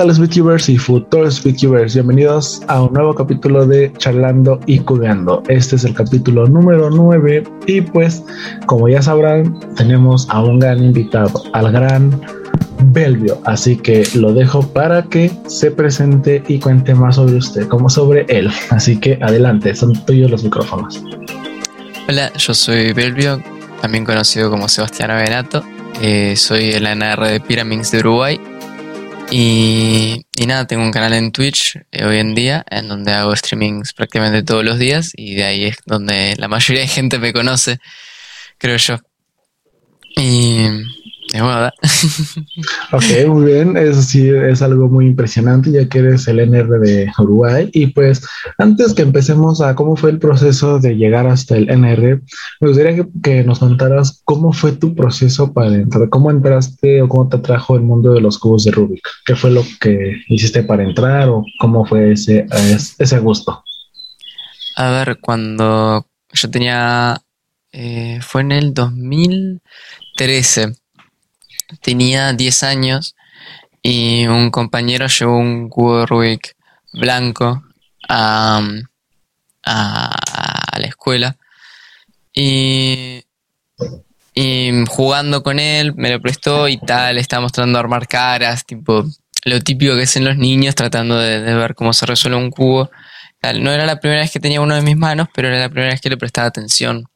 tal SpeedTubers y futuros SpeedTubers? Bienvenidos a un nuevo capítulo de Charlando y Cubeando. Este es el capítulo número 9 y pues como ya sabrán tenemos a un gran invitado, al gran Belvio, así que lo dejo para que se presente y cuente más sobre usted, como sobre él. Así que adelante, son tuyos los micrófonos. Hola, yo soy Belvio, también conocido como Sebastián Avenato. Eh, soy el NR de Pyramids de Uruguay y, nada, tengo un canal en Twitch eh, hoy en día, en donde hago streamings prácticamente todos los días y de ahí es donde la mayoría de gente me conoce, creo yo. Y ok, muy bien. Eso sí es algo muy impresionante, ya que eres el NR de Uruguay. Y pues, antes que empecemos a cómo fue el proceso de llegar hasta el NR, me gustaría que, nos contaras cómo fue tu proceso para entrar, cómo entraste o cómo te atrajo el mundo de los cubos de Rubik. ¿Qué fue lo que hiciste para entrar o cómo fue ese, ese gusto? A ver, cuando yo tenía, eh, fue en el 2013 tenía 10 años y un compañero llevó un cubo de Rubik blanco a, la escuela y, jugando con él me lo prestó y tal, estábamos tratando de armar caras, tipo lo típico que hacen los niños tratando de, ver cómo se resuelve un cubo. No era la primera vez que tenía uno de mis manos, pero era la primera vez que le prestaba atención.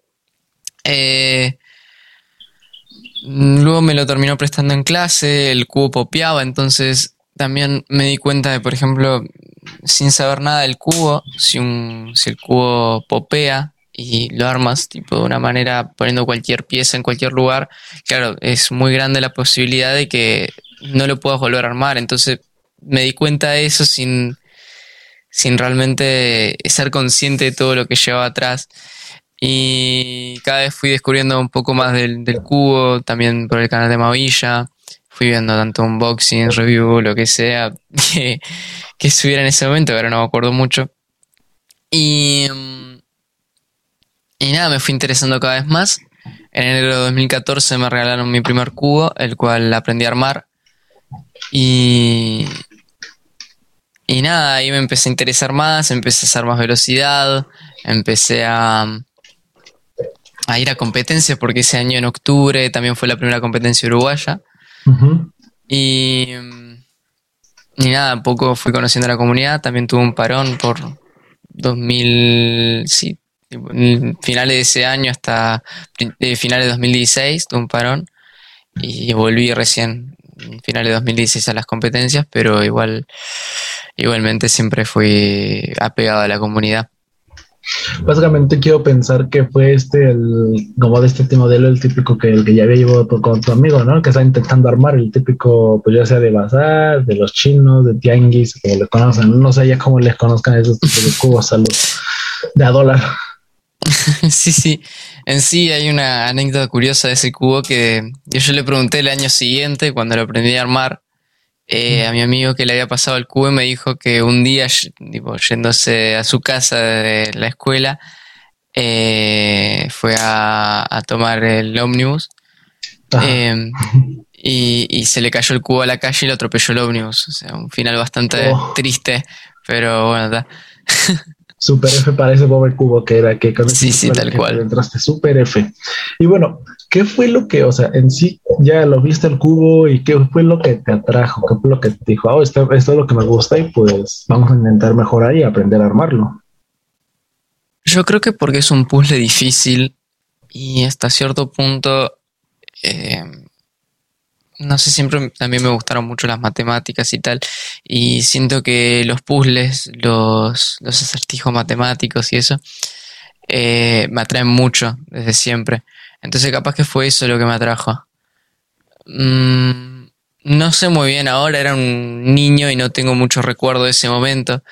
Eh, Luego me lo terminó prestando en clase, el cubo popeaba, entonces también me di cuenta de, por ejemplo, sin saber nada del cubo, si, un, si el cubo popea y lo armas tipo de una manera poniendo cualquier pieza en cualquier lugar, claro, es muy grande la posibilidad de que no lo puedas volver a armar. Entonces me di cuenta de eso sin, sin realmente ser consciente de todo lo que llevaba atrás. Y cada vez fui descubriendo un poco más del, cubo, también por el canal de Mavilla. Fui viendo tanto unboxing, review, lo que sea que, que estuviera en ese momento, ahora no me acuerdo mucho. Y, y nada, me fui interesando cada vez más. En enero de 2014 me regalaron mi primer cubo, el cual aprendí a armar. Y, y nada, ahí me empecé a interesar más, empecé a hacer más velocidad, empecé a, a ir a competencias porque ese año en octubre también fue la primera competencia uruguaya. Y, y nada, poco fui conociendo la comunidad, también tuve un parón por 2000, sí, finales de ese año hasta eh, finales de 2016, tuve un parón y volví recién finales de 2016 a las competencias, pero igual igualmente siempre fui apegado a la comunidad. Básicamente quiero pensar que fue este, el, como de este modelo, el típico que, el que ya había llevado con tu amigo, ¿no? Que está intentando armar el típico, pues ya sea de bazar, de los chinos, de tianguis, como le conocen. No sé ya cómo les conozcan esos tipos de cubos a los de a dólar. sí, sí. En sí hay una anécdota curiosa de ese cubo que yo le pregunté el año siguiente, cuando lo aprendí a armar, eh, a mi amigo que le había pasado el cubo me dijo que un día, tipo, yéndose a su casa de la escuela, eh, fue a, tomar el ómnibus em, y, se le cayó el cubo a la calle y lo atropelló el ómnibus. O sea, un final bastante oh. triste, pero bueno, está. Super F para ese pobre cubo que era que con sí, sí, tal cual. entraste super F. Y bueno, ¿qué fue lo que, o sea, en sí ya lo viste el cubo y qué fue lo que te atrajo? ¿Qué fue lo que te dijo? Oh, esto, esto es lo que me gusta y pues vamos a intentar mejorar y aprender a armarlo. Yo creo que porque es un puzzle difícil y hasta cierto punto eh, no sé, siempre también me gustaron mucho las matemáticas y tal, y siento que los puzzles, los, los acertijos matemáticos y eso, eh, me atraen mucho desde siempre. Entonces capaz que fue eso lo que me atrajo. Mm, no sé muy bien ahora, era un niño y no tengo mucho recuerdo de ese momento,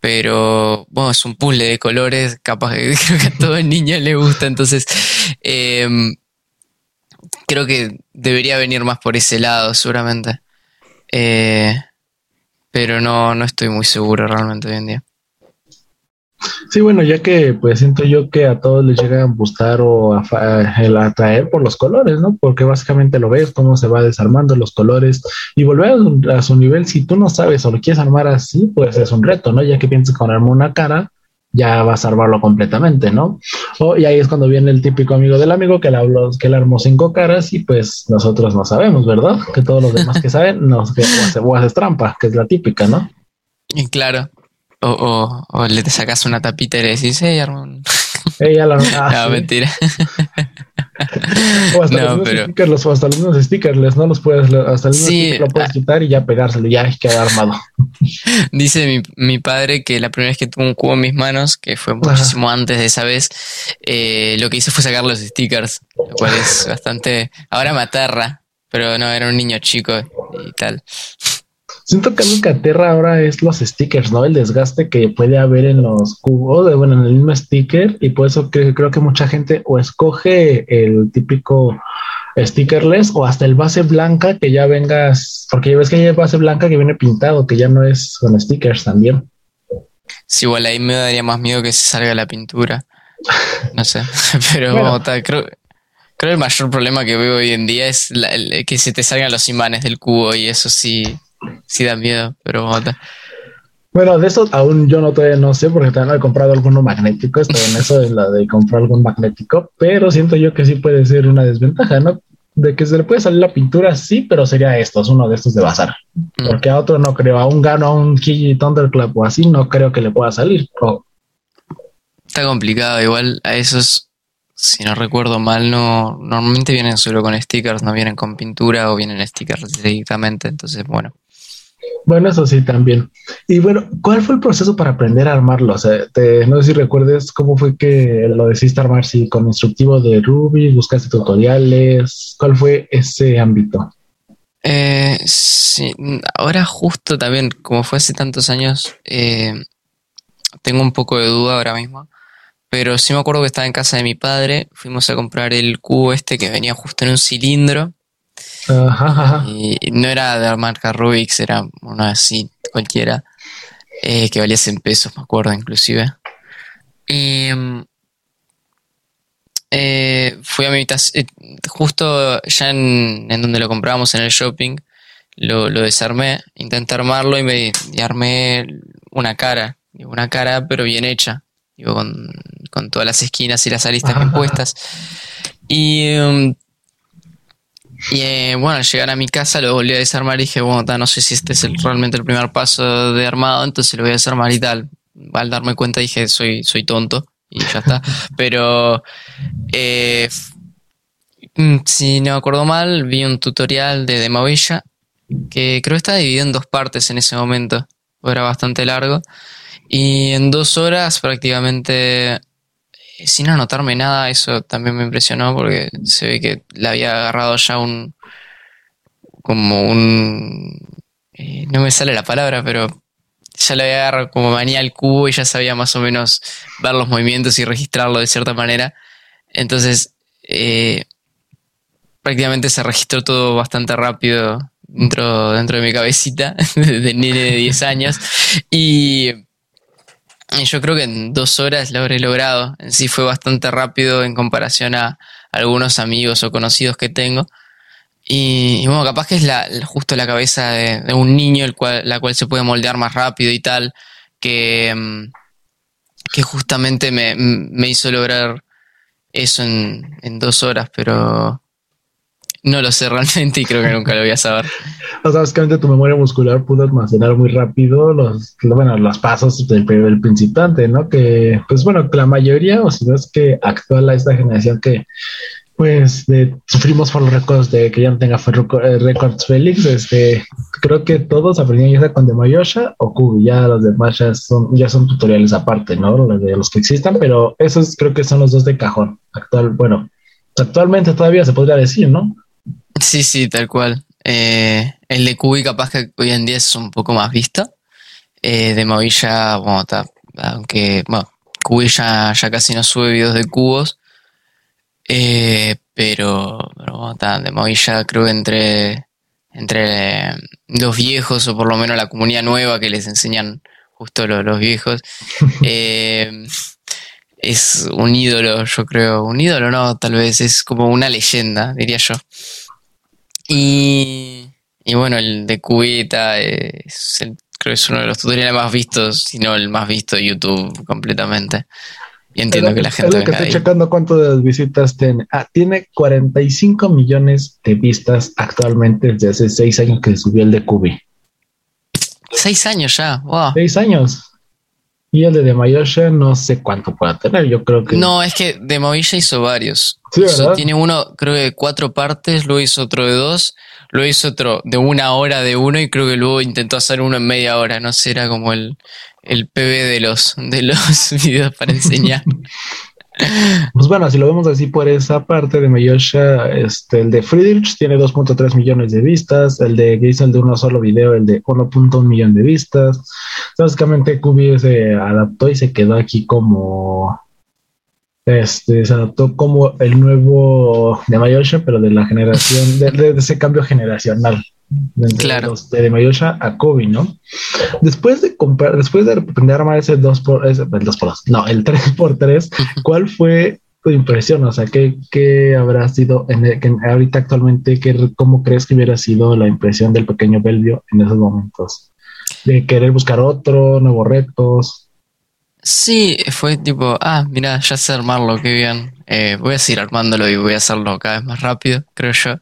pero bueno, es un puzzle de colores, capaz que creo que a todo el niño le gusta, entonces... Eh, creo que debería venir más por ese lado, seguramente. Eh, pero no, no estoy muy seguro realmente hoy en día. Sí, bueno, ya que pues siento yo que a todos les llega a gustar o a, el atraer por los colores, ¿no? Porque básicamente lo ves cómo se va desarmando los colores y volver a, su nivel, si tú no sabes o lo quieres armar así, pues es un reto, ¿no? Ya que piensas con armar una cara, ya vas a armarlo completamente, ¿no? O, y ahí es cuando viene el típico amigo del amigo que le habló, que le armó cinco caras y pues nosotros no sabemos, ¿verdad? Que todos los demás que saben, nos que o trampa, que es la típica, ¿no? Y claro, o, o, o, le te sacas una tapita y le decís, hey, Armón. Ella la ah, No, mentira. o hasta no, los pero... stickers, los, hasta los stickers, no los puedes, hasta el sí, lo puedes quitar y ya pegárselo, ya queda armado. Dice mi, mi, padre que la primera vez que tuvo un cubo en mis manos, que fue muchísimo antes de esa vez, eh, lo que hice fue sacar los stickers, lo cual es bastante. Ahora me aterra, pero no, era un niño chico y tal. Siento que lo que aterra ahora es los stickers, ¿no? El desgaste que puede haber en los cubos, bueno, en el mismo sticker, y por eso creo que mucha gente o escoge el típico stickerless o hasta el base blanca que ya vengas, porque ya ves que hay base blanca que viene pintado, que ya no es con stickers también. Sí, igual ahí me daría más miedo que se salga la pintura. No sé, pero creo, creo que el mayor problema que veo hoy en día es que se te salgan los imanes del cubo y eso sí sí da miedo, pero Bueno, de eso aún yo no todavía no sé porque también he comprado alguno magnético, estoy en eso de la de comprar algún magnético, pero siento yo que sí puede ser una desventaja, ¿no? De que se le puede salir la pintura, sí, pero sería esto, es uno de estos de bazar. Mm. Porque a otro no creo, a un gano, a un Kiji Thunderclap o así, no creo que le pueda salir. Está complicado, igual a esos, si no recuerdo mal, no normalmente vienen solo con stickers, no vienen con pintura o vienen stickers directamente, entonces bueno. Bueno, eso sí, también. Y bueno, ¿cuál fue el proceso para aprender a armarlo? O sea, no sé si recuerdes cómo fue que lo decidiste armar, si con instructivo de Ruby, buscaste tutoriales, ¿cuál fue ese ámbito? Eh, sí, ahora justo también, como fue hace tantos años, eh, tengo un poco de duda ahora mismo, pero sí me acuerdo que estaba en casa de mi padre, fuimos a comprar el cubo este que venía justo en un cilindro y no era de la marca Rubix, era uno así, cualquiera, eh, que valía 100 pesos, me acuerdo, inclusive. Y mm, eh, fui a mi habitación, eh, justo ya en, donde lo comprábamos en el shopping, lo, desarmé, intenté armarlo y me armé una cara, una cara pero bien hecha, digo, con, con todas las esquinas y las aristas bien puestas. Y mm, y eh, bueno, al llegar a mi casa lo volví a desarmar y dije, bueno, no sé si este es realmente el primer paso de armado, entonces lo voy a desarmar y tal. Al darme cuenta dije, soy, soy tonto y ya está. Pero eh, mm, si no me acuerdo mal, vi un tutorial de Demavilla que creo que está dividido en dos partes en ese momento. Era bastante largo. Y en dos horas prácticamente sin anotarme nada, eso también me impresionó porque se ve que le había agarrado ya un. como un. Eh, no me sale la palabra, pero ya le había agarrado como manía al cubo y ya sabía más o menos ver los movimientos y registrarlo de cierta manera. Entonces, eh, prácticamente se registró todo bastante rápido dentro, dentro de mi cabecita de, de nene de 10 años. Y yo creo que en dos horas lo habré logrado. En sí fue bastante rápido en comparación a algunos amigos o conocidos que tengo. Y, bueno, capaz que es la, justo la cabeza de, un niño el cual, la cual se puede moldear más rápido y tal, que, mm, que justamente me, me hizo lograr eso en, en dos horas, pero no lo sé realmente y creo que nunca lo voy a saber. o sea, básicamente tu memoria muscular pudo almacenar muy rápido los, bueno, los pasos del, del principiante, ¿no? Que, pues bueno, la mayoría, o si no es que actual a esta generación que, pues, sufrimos por los récords de que ya no tenga eh, récords Félix, este, creo que todos aprendían ya sea con Demayosha o Kubi, ya los demás ya son, ya son tutoriales aparte, ¿no? De los que existan, pero esos creo que son los dos de cajón. Actual, bueno, actualmente todavía se podría decir, ¿no? Sí, sí, tal cual. Eh, el de Cubi capaz que hoy en día es un poco más visto. Eh, de Movilla, bueno, aunque, bueno, Cubi ya, casi no sube videos de cubos. Eh, pero, pero de Movilla creo que entre, entre los viejos o por lo menos la comunidad nueva que les enseñan justo los, viejos. Eh, es un ídolo, yo creo. Un ídolo no, tal vez, es como una leyenda, diría yo. Y, y bueno, el de Cubita es creo que es uno de los tutoriales más vistos, si no el más visto de YouTube completamente. Y entiendo que, la gente. Es lo que estoy checando cuántas visitas tiene. Ah, tiene 45 millones de vistas actualmente desde hace 6 años que subió el de Cubi. 6 años ya, wow. 6 años. Y el de Demayosha no sé cuánto pueda tener, yo creo que... No, es que Demayosha hizo varios. Sí, tiene uno, creo que de cuatro partes, luego hizo otro de dos, luego hizo otro de una hora de uno y creo que luego intentó hacer uno en media hora, no sé, era como el, el PB de los, de los videos para enseñar. Pues bueno, si lo vemos así por esa parte de Mayosha, este, el de Friedrich tiene 2.3 millones de vistas, el de que el de uno solo video, el de 1.1 millón de vistas. Básicamente Kubi se adaptó y se quedó aquí como este, se adaptó como el nuevo de Mayosha, pero de la generación, de ese cambio generacional claro. de Mayosha a Kobe, ¿no? Después de comprar, después de aprender a armar ese 2 por, ese, el 2 por 2, no, el 3 por 3, ¿cuál fue tu impresión? O sea, ¿qué, qué habrá sido en ahorita actualmente, qué, cómo crees que hubiera sido la impresión del pequeño Belvio en esos momentos? De querer buscar otro, nuevos retos. Sí, fue tipo, ah, mira, ya sé armarlo, qué bien. Eh, voy a seguir armándolo y voy a hacerlo cada vez más rápido, creo yo.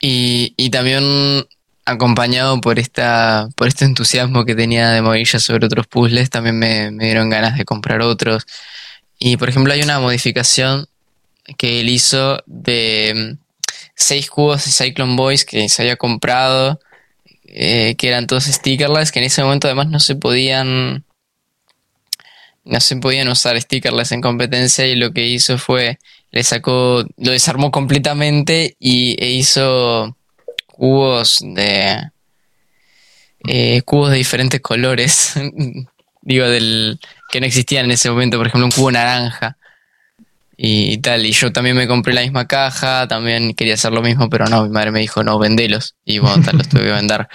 Y, y también acompañado por esta por este entusiasmo que tenía de Movilla sobre otros puzzles, también me, dieron ganas de comprar otros. Y por ejemplo hay una modificación que él hizo de mm, seis cubos de Cyclone Boys que se había comprado, eh, que eran todos stickerless, que en ese momento además no se podían no se podían usar stickerless en competencia y lo que hizo fue le sacó, lo desarmó completamente y e hizo cubos de eh, cubos de diferentes colores, digo del que no existían en ese momento, por ejemplo un cubo naranja y, tal, y yo también me compré la misma caja, también quería hacer lo mismo, pero no, mi madre me dijo no, vendelos y bueno, tal, los tuve que vender.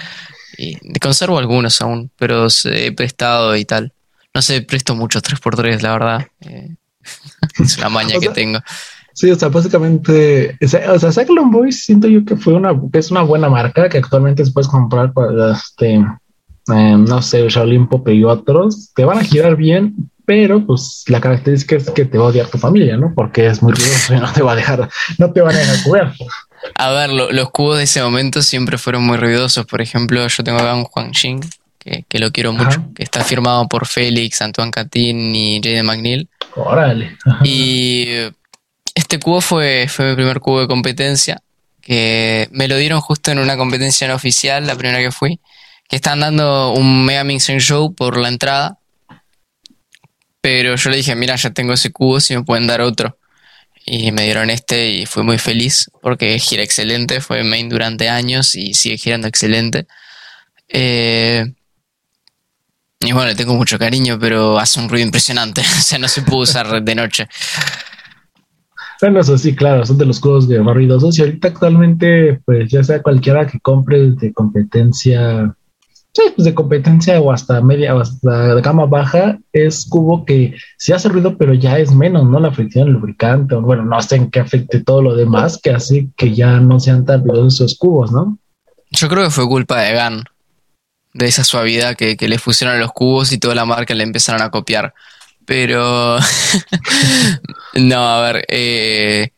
Y conservo algunos aún, pero he prestado y tal. No sé, presto muchos 3x3, la verdad. Eh, es una maña que tengo. Sí, o sea, básicamente, o sea, Cyclone Boys siento yo que fue una, que es una buena marca que actualmente se puedes comprar, este, eh, no sé, Shaolin Pop y otros, te van a girar bien, pero pues la característica es que te va a odiar tu familia, ¿no? Porque es muy ruidoso y no te va a dejar, no te van a dejar jugar. A ver, los cubos de ese momento siempre fueron muy ruidosos. Por ejemplo, yo tengo acá un Juan Xing, que, lo quiero mucho, que está firmado por Félix, Antoine Catín y Jaden McNeil. Órale. Y este cubo fue, fue mi primer cubo de competencia, que me lo dieron justo en una competencia no oficial, la primera que fui, que estaban dando un Mega Mixing Show por la entrada. Pero yo le dije, mira, ya tengo ese cubo, si me pueden dar otro. Y me dieron este y fui muy feliz porque gira excelente, fue main durante años y sigue girando excelente. Eh, y bueno, le tengo mucho cariño, pero hace un ruido impresionante. o sea, no se puede usar de noche. Bueno, eso sí, claro, son de los juegos de ruidosos. Y ahorita actualmente, pues ya sea cualquiera que compre de competencia, sí, pues de competencia o hasta media o hasta gama baja, es cubo que sí hace ruido, pero ya es menos, ¿no? La fricción, lubricante, bueno, no sé en qué afecte todo lo demás, que hace que ya no sean tan ruidosos esos cubos, ¿no? Yo creo que fue culpa de GAN de esa suavidad que, le fusionaron los cubos y toda la marca le empezaron a copiar. Pero, no, a ver, eh,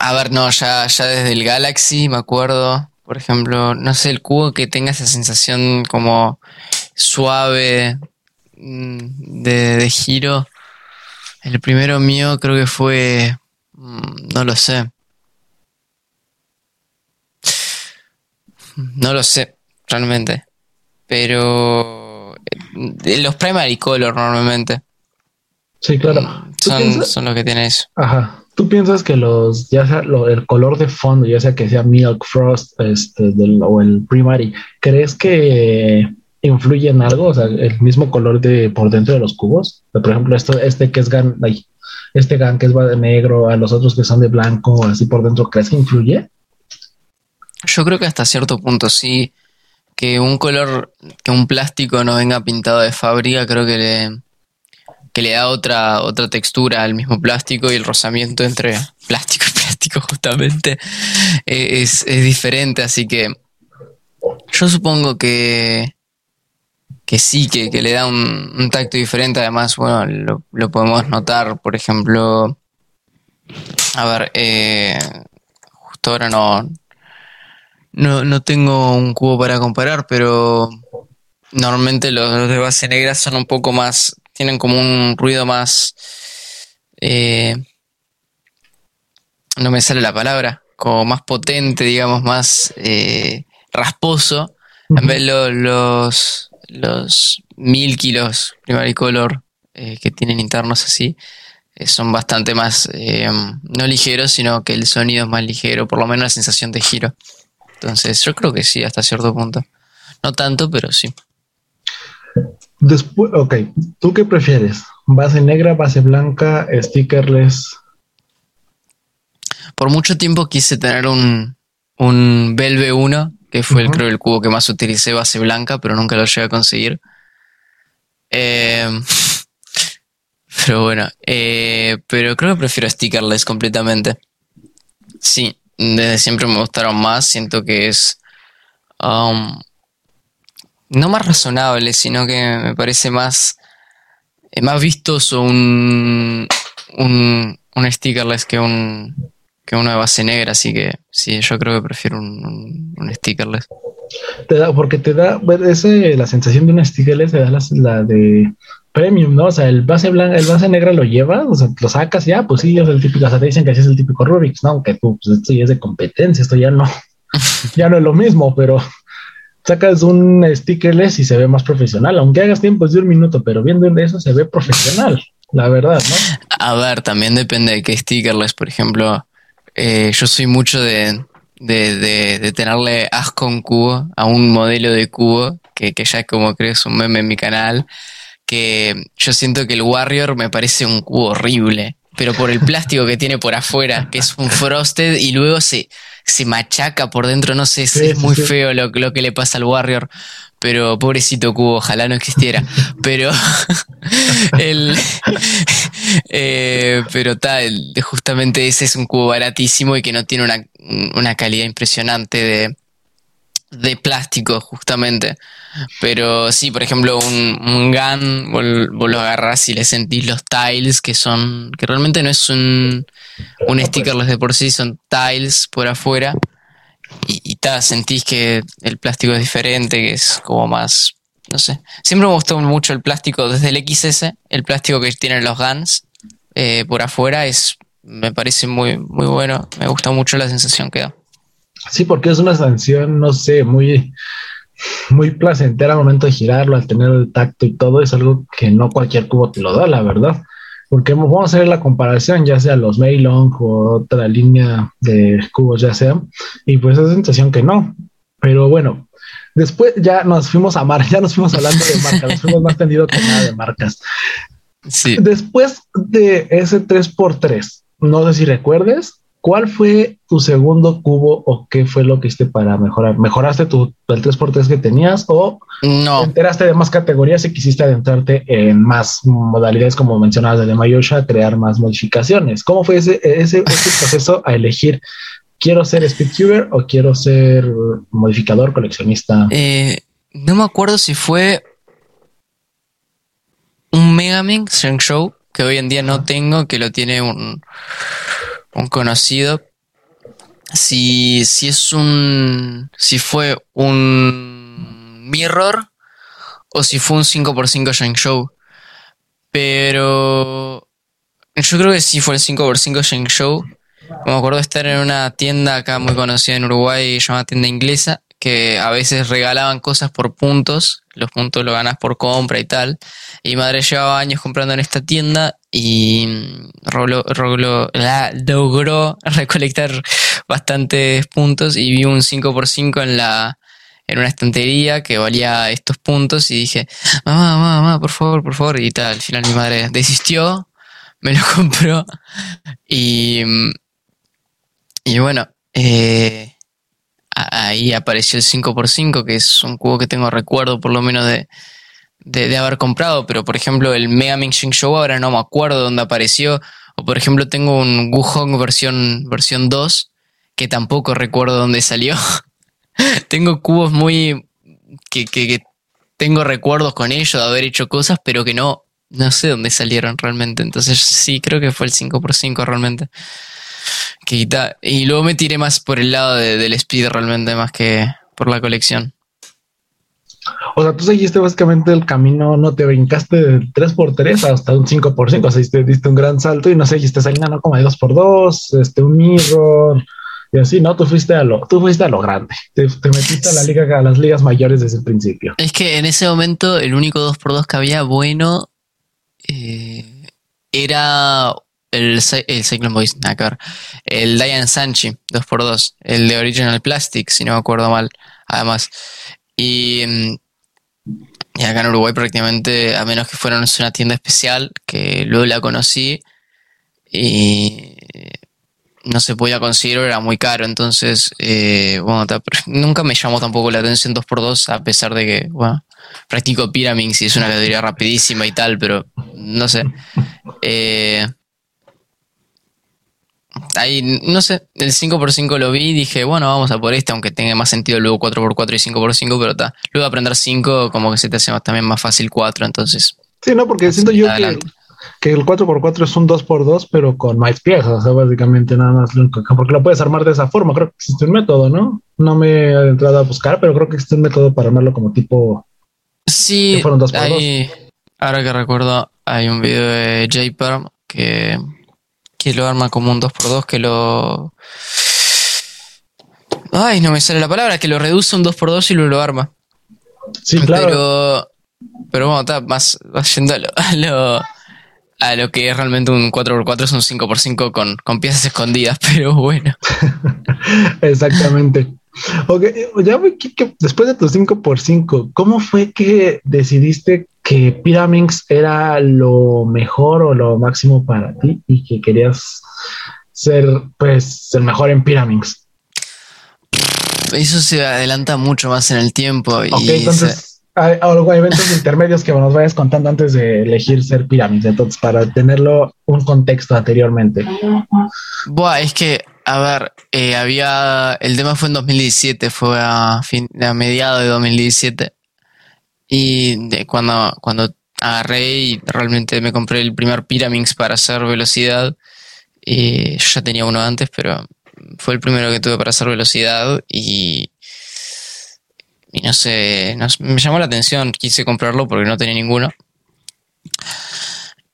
a ver, no, ya, ya desde el Galaxy me acuerdo, por ejemplo, no sé, el cubo que tenga esa sensación como suave mm, de, de giro. El primero mío creo que fue, mm, no lo sé, No lo sé, realmente. Pero eh, los primary color normalmente. Sí, claro. Mm, son, son lo que tiene eso. Ajá. ¿Tú piensas que los, ya sea el color de fondo, ya sea que sea Milk Frost este, o el Primary, ¿crees que influye en algo? O sea, el mismo color de por dentro de los cubos. Por ejemplo, esto, este que es GAN, este GAN que es de negro, a los otros que son de blanco, así por dentro, ¿crees que influye? Yo creo que hasta cierto punto sí, que un color, que un plástico no venga pintado de fábrica, creo que le, que le da otra, otra textura al mismo plástico y el rozamiento entre plástico y plástico justamente eh, es, es diferente, así que yo supongo que, que sí, que, que le da un, tacto diferente, además, bueno, lo, lo podemos notar, por ejemplo, a ver, eh, justo ahora no, no, no tengo un cubo para comparar, pero normalmente los, de base negra son un poco más, tienen como un ruido más, eh, no me sale la palabra, como más potente, digamos, más eh, rasposo. En vez de lo- los, los mil kilos Primaricolor eh, que tienen internos así, eh, son bastante más, eh, no ligeros, sino que el sonido es más ligero, por lo menos la sensación de giro. Entonces, yo creo que sí, hasta cierto punto. No tanto, pero sí. Después, ok, ¿tú qué prefieres? ¿Base negra, base blanca, stickerless? Por mucho tiempo quise tener un, un Belve 1, que fue el, creo el cubo que más utilicé, base blanca, pero nunca lo llegué a conseguir. Eh, pero bueno, eh, pero creo que prefiero stickerless completamente. Sí, desde siempre me gustaron más, siento que es um, no más razonable, sino que me parece más, eh, más vistoso un, un, un stickerless que un, que uno de base negra, así que sí, yo creo que prefiero un, un, stickerless. Te da, porque te da, ese, la sensación de un stickerless te da la de premium, ¿no? O sea, el base blanca, el base negra lo llevas, o sea, lo sacas ya, pues sí, es el típico, o sea, te dicen que así es el típico Rubik's, ¿no? Aunque tú, pues esto ya es de competencia, esto ya no, ya no es lo mismo, pero sacas un stickerless y se ve más profesional, aunque hagas tiempos de un minuto, pero viendo eso se ve profesional, la verdad, ¿no? A ver, también depende de qué stickerless, por ejemplo. eh, yo soy mucho de, de, de, de tenerle asco a un cubo, a un modelo de cubo, que, que ya como creo es un meme en mi canal, que yo siento que el Warrior me parece un cubo horrible, pero por el plástico que tiene por afuera, que es un frosted y luego se, se machaca por dentro, no sé, es, Sí, es muy sí. feo lo, lo que le pasa al Warrior. Pero pobrecito cubo, ojalá no existiera. Pero el eh, pero tal, justamente ese es un cubo baratísimo y que no tiene una, una calidad impresionante de, de plástico, justamente. Pero sí, por ejemplo, un, un gun, vos, vos lo agarrás y le sentís los tiles, que son, que realmente no es un, un stickerless de por sí, son tiles por afuera. Y, y ta, sentís que el plástico es diferente, que es como más, no sé. Siempre me gustó mucho el plástico desde el XS, el plástico que tienen los guns eh, por afuera es, me parece muy, muy bueno. Me gusta mucho la sensación que da. Sí, porque es una sanción, no sé, muy, muy placentera al momento de girarlo, al tener el tacto y todo, es algo que no cualquier cubo te lo da, la verdad. Porque vamos a hacer la comparación, ya sea los Meilong o otra línea de cubos, ya sea, y pues esa sensación que no. Pero bueno, después ya nos fuimos a marcas, ya nos fuimos hablando de marcas, nos fuimos más tendido que nada de marcas. Sí. Después de ese 3x3, no sé si recuerdes, ¿cuál fue tu segundo cubo o qué fue lo que hiciste para mejorar? ¿Mejoraste tu, el 3x3 que tenías o te No, enteraste de más categorías y quisiste adentrarte en más modalidades como mencionabas de Mayosha, crear más modificaciones? ¿Cómo fue ese, ese, ese proceso a elegir? ¿Quiero ser speedcuber o quiero ser modificador, coleccionista? eh, no me acuerdo si fue un Megamin Show que hoy en día no tengo, que lo tiene un, un conocido. Si, si es un. Si fue un Mirror o si fue un 5x5 Shine Show. Pero. Yo creo que sí fue el 5x5 Shine Show. Me acuerdo de estar en una tienda acá muy conocida en Uruguay, llamada tienda inglesa, que a veces regalaban cosas por puntos. Los puntos los ganas por compra y tal. Y madre llevaba años comprando en esta tienda y mm, roló- roló- la- logró recolectar bastantes puntos y vi un 5x5 en la en una estantería que valía estos puntos y dije, mamá, mamá, mamá, por favor, por favor. Y tal, al final mi madre desistió, me lo compró y, mm, y bueno, eh, ahí apareció el 5x5, que es un cubo que tengo recuerdo por lo menos de, de, haber comprado, pero por ejemplo el Mega Ming Show ahora no me acuerdo dónde apareció, o por ejemplo tengo un Wuhong versión, versión 2, que tampoco recuerdo dónde salió. tengo cubos muy... Que, que, que, tengo recuerdos con ellos de haber hecho cosas, pero que no, no sé dónde salieron realmente. Entonces sí, creo que fue el 5x5 realmente. Y luego me tiré más por el lado del speed realmente, más que por la colección. O sea, tú seguiste básicamente el camino, no te brincaste de 3x3 hasta un 5x5, o sea, diste, diste un gran salto y no sé, dijiste no como de 2x2, este, un mirror y así, ¿no? Tú fuiste a lo, tú fuiste a lo grande, te, metiste a la liga, a las ligas mayores desde el principio. Es que en ese momento el único 2x2 que había bueno eh, era el, el Cyclone Boys, el Diane Sanchi 2x2, el de Original Plastic, si no me acuerdo mal, además. Y, mm, y, acá en Uruguay prácticamente, a menos que fuera una tienda especial, que luego la conocí y no se podía conseguir, era muy caro. Entonces, eh, bueno, nunca me llamó tampoco la atención 2x2, a pesar de que, bueno, practico Pyraminx y es una categoría rapidísima y tal, pero no sé. Eh, ahí, no sé, el 5x5 lo vi y dije, bueno, vamos a por este, aunque tenga más sentido luego 4x4 y 5x5, pero está. Luego aprender 5 como que se te hace más, también más fácil 4, entonces... Sí, no, porque siento yo que, el 4x4 es un 2x2, pero con más piezas, o sea, básicamente nada más, porque lo puedes armar de esa forma, creo que existe un método, ¿no? No me he entrado a buscar, pero creo que existe un método para armarlo como tipo... Sí, ahora que recuerdo, hay un video de JPerm que que lo arma como un 2x2, que lo... Ay, no me sale la palabra, que lo reduce un 2x2 y lo, lo arma. Sí, claro. Pero, pero bueno, está más, yendo a lo, a lo, que es realmente un 4x4, es un 5x5 con, con piezas escondidas, pero bueno. Exactamente. Ok, ya después de tu 5x5, ¿cómo fue que decidiste que Pyraminx era lo mejor o lo máximo para ti y que querías ser pues el mejor en Pyraminx? Eso se adelanta mucho más en el tiempo. Ok, entonces hay, eventos intermedios que nos vayas contando antes de elegir ser Pyraminx, entonces para tenerlo un contexto anteriormente. Buah, es que a ver, eh, había. El tema fue en 2017, fue a, fin, a mediados de 2017. Y de cuando, cuando agarré y realmente me compré el primer Pyraminx para hacer velocidad. Y yo ya tenía uno antes, pero fue el primero que tuve para hacer velocidad y. Y no sé, me llamó la atención, quise comprarlo porque no tenía ninguno.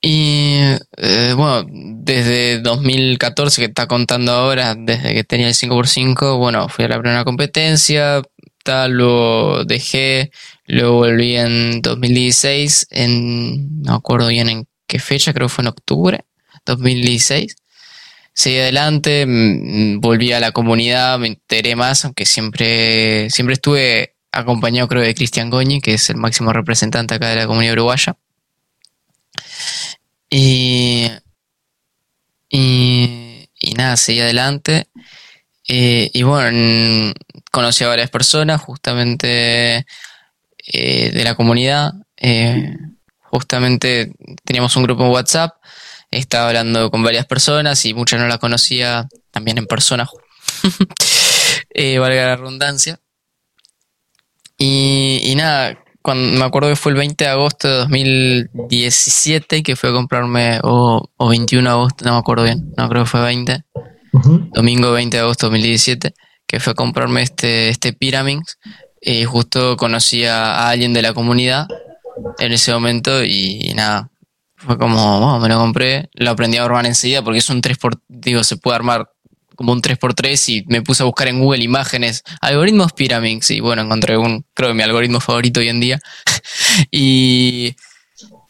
Y eh, bueno, desde 2014 que está contando ahora, desde que tenía el 5x5, bueno, fui a la primera competencia, tal, lo dejé, luego volví en 2016, en, no acuerdo bien en qué fecha, creo que fue en octubre 2016. Seguí adelante, mm, volví a la comunidad, me enteré más, aunque siempre, siempre estuve acompañado creo de Cristian Goñi, que es el máximo representante acá de la comunidad uruguaya. Y, y, nada, seguí adelante. Eh, y bueno, conocí a varias personas justamente eh, de la comunidad. Eh, justamente teníamos un grupo en WhatsApp, estaba hablando con varias personas y muchas no las conocía también en persona, valga la redundancia. Y, y nada, me acuerdo que fue el 20 de agosto de 2017 que fue a comprarme, o, 21 de agosto, no me acuerdo bien, no creo que fue 20, domingo 20 de agosto de 2017, que fue a comprarme este, este Pyraminx. Y justo conocí a, alguien de la comunidad en ese momento y, nada, fue como, me lo compré, lo aprendí a armar enseguida porque es un 3 por, digo, se puede armar como un 3x3 y me puse a buscar en Google imágenes, algoritmos Pyraminx y bueno, encontré un, creo que mi algoritmo favorito hoy en día. y,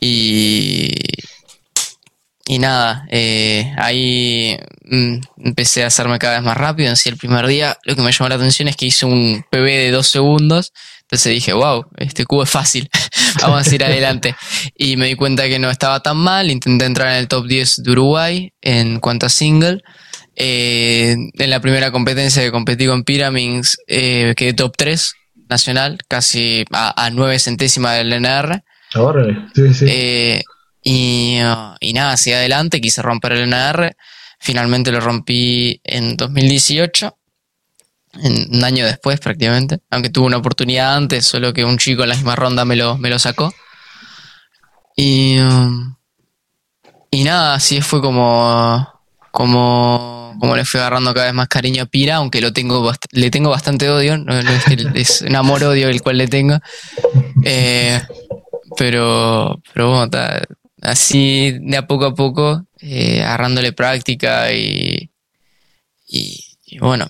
y, y nada, eh, ahí mm, empecé a hacerme cada vez más rápido. En sí, el primer día lo que me llamó la atención es que hice un PB de dos segundos. Entonces dije, wow, este cubo es fácil, vamos a ir adelante. Y me di cuenta que no estaba tan mal, intenté entrar en el top 10 de Uruguay en cuanto a single Eh, en la primera competencia que competí con Pyraminx, eh, quedé top 3 nacional, casi a, 9 centésimas del NR. sí, sí. Eh, y, y, nada, hacia adelante, quise romper el NR. Finalmente lo rompí en 2018, en, un año después prácticamente, aunque tuve una oportunidad antes, solo que un chico en la misma ronda me lo, me lo sacó. Y, um, y nada, así fue como, como, como le fui agarrando cada vez más cariño a Pira, aunque lo tengo le tengo bastante odio, es, un amor-odio el cual le tengo. Eh, pero, pero bueno, así de a poco a poco, eh, agarrándole práctica y, y, bueno.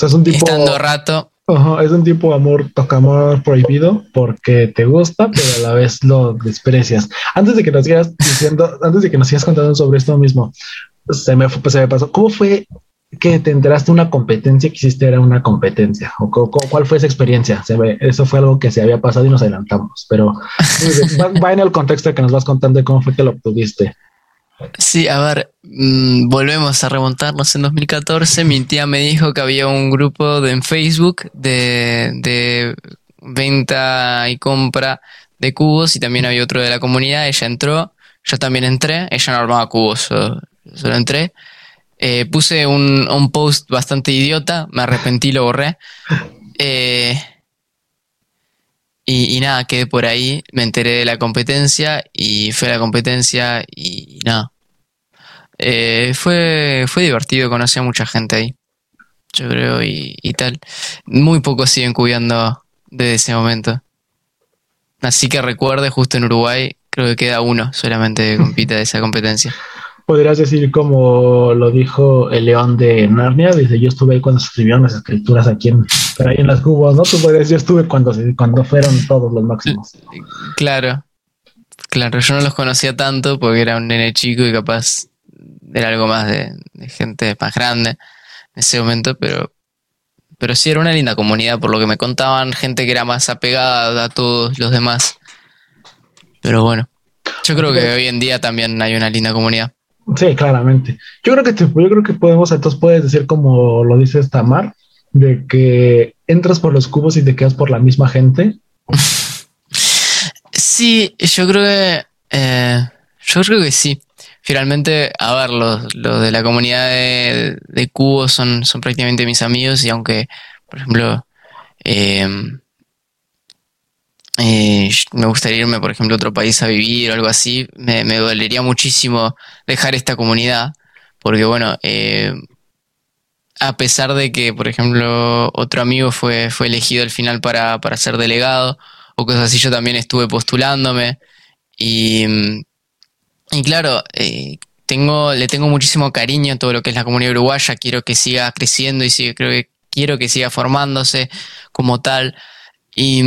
es un tipo, estando rato. es un tipo de amor, toca amor prohibido porque te gusta, pero a la vez lo desprecias. Antes de que nos sigas diciendo, antes de que nos sigas contando sobre esto mismo, se me, se me pasó. ¿Cómo fue que te enteraste una competencia que hiciste era una competencia? ¿O cuál fue esa experiencia? Se ve, eso fue algo que se había pasado y nos adelantamos, pero va, en el contexto que nos vas contando de cómo fue que lo obtuviste. Sí, a ver, mm, volvemos a remontarnos en 2014. Mi tía me dijo que había un grupo de, en Facebook de, de venta y compra de cubos y también había otro de la comunidad. Ella entró, yo también entré. Ella no armaba cubos, solo entré. Eh, puse un, un, post bastante idiota, me arrepentí, lo borré. Eh, y, nada, quedé por ahí, me enteré de la competencia y fue a la competencia y, nada. Eh, fue, fue divertido, conocí a mucha gente ahí, yo creo, y, y tal. Muy pocos siguen cuidando desde ese momento. Así que recuerde, justo en Uruguay, creo que queda uno solamente que compita de esa competencia podrías decir como lo dijo el león de Narnia, dice yo estuve ahí cuando se escribieron las escrituras aquí en, ahí en las cubos, ¿no? Tú podrías yo estuve cuando, cuando fueron todos los máximos. Claro, claro, yo no los conocía tanto porque era un nene chico y capaz era algo más de, gente más grande en ese momento, pero, pero sí era una linda comunidad por lo que me contaban, gente que era más apegada a todos los demás. Pero bueno, yo creo que hoy en día también hay una linda comunidad. Sí, claramente. Yo creo que yo creo que podemos, entonces puedes decir como lo dice Tamar, de que entras por los cubos y te quedas por la misma gente. Sí, yo creo que eh, yo creo que sí. Finalmente, a ver, los, de la comunidad de, cubos son, son prácticamente mis amigos y aunque, por ejemplo, eh, eh, me gustaría irme, por ejemplo, a otro país a vivir o algo así, me, dolería muchísimo dejar esta comunidad, porque bueno, eh, a pesar de que, por ejemplo, otro amigo fue, fue elegido al final para, ser delegado o cosas así, yo también estuve postulándome. Y, y claro, eh, tengo, le tengo muchísimo cariño a todo lo que es la comunidad uruguaya, quiero que siga creciendo y sigue, creo que quiero que siga formándose como tal. Y,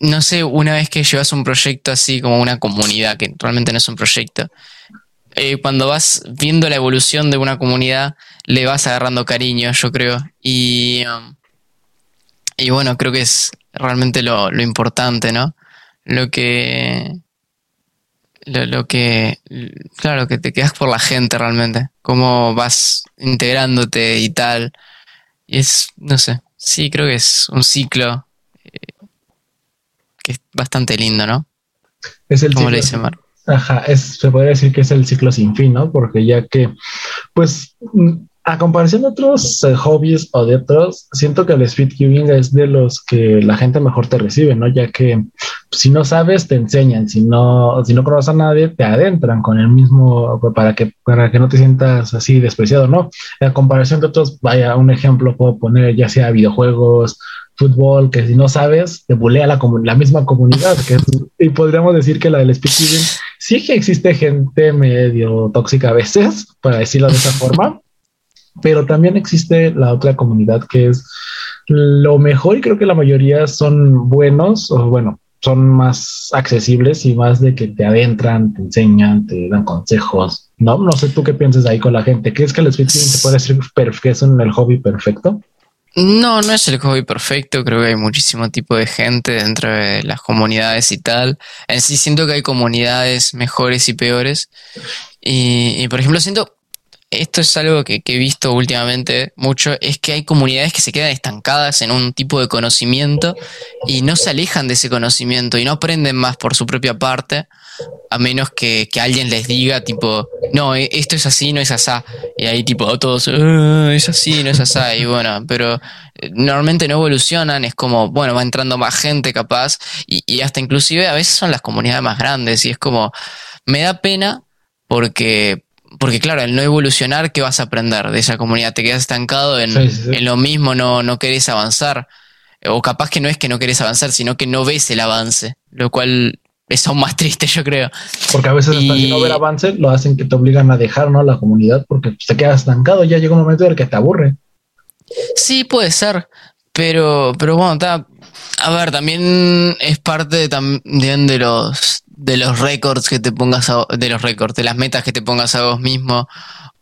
no sé, una vez que llevas un proyecto así como una comunidad, que realmente no es un proyecto, eh, cuando vas viendo la evolución de una comunidad, le vas agarrando cariño, yo creo. Y, um, y bueno, creo que es realmente lo, importante, ¿no? Lo que. Lo, lo, que. Claro, que te quedas por la gente realmente. Cómo vas integrándote y tal. Y es, no sé, sí, creo que es un ciclo que es bastante lindo, ¿no? Es el Como le dice Mar. Ajá, es, se podría decir que es el ciclo sin fin, ¿no? Porque ya que, pues, a comparación de otros eh, hobbies o de otros, siento que el speed cubing es de los que la gente mejor te recibe, ¿no? Ya que si no sabes, te enseñan, si no, si no conoces a nadie, te adentran con el mismo, para que, para que no te sientas así despreciado, ¿no? A comparación de otros, vaya, un ejemplo puedo poner ya sea videojuegos, fútbol, que si no sabes, te bulea la, la misma comunidad. Que y podríamos decir que la del speed sí que existe gente medio tóxica a veces, para decirlo de esa forma, pero también existe la otra comunidad que es lo mejor y creo que la mayoría son buenos o bueno, son más accesibles y más de que te adentran, te enseñan, te dan consejos. No, no sé tú qué piensas ahí con la gente. ¿Crees que el speed te puede que es un, el hobby perfecto? No, no es el hobby perfecto, creo que hay muchísimo tipo de gente dentro de las comunidades y tal. En sí siento que hay comunidades mejores y peores. Y, por ejemplo, siento, esto es algo que, he visto últimamente mucho, es que hay comunidades que se quedan estancadas en un tipo de conocimiento y no se alejan de ese conocimiento y no aprenden más por su propia parte, a menos que, alguien les diga tipo, no, e, esto es así, no es asá. Y ahí tipo todos, ah, es así, no es asá. Y bueno, pero eh, normalmente no evolucionan, es como, bueno, va entrando más gente capaz y, y hasta inclusive a veces son las comunidades más grandes y es como, me da pena porque porque claro, al no evolucionar, ¿qué vas a aprender de esa comunidad? Te quedas estancado en, lo mismo, no, no querés avanzar. O capaz que no es que no querés avanzar, sino que no ves el avance, lo cual es aún más triste, yo creo. Porque a veces hasta no ver avance lo hacen que te obligan a dejar, ¿no? La comunidad, porque te quedas estancado, ya llega un momento en el que te aburre. Sí, puede ser, pero, pero bueno, a ver, también es parte también de los de los récords que te pongas a, de los récords, de las metas que te pongas a vos mismo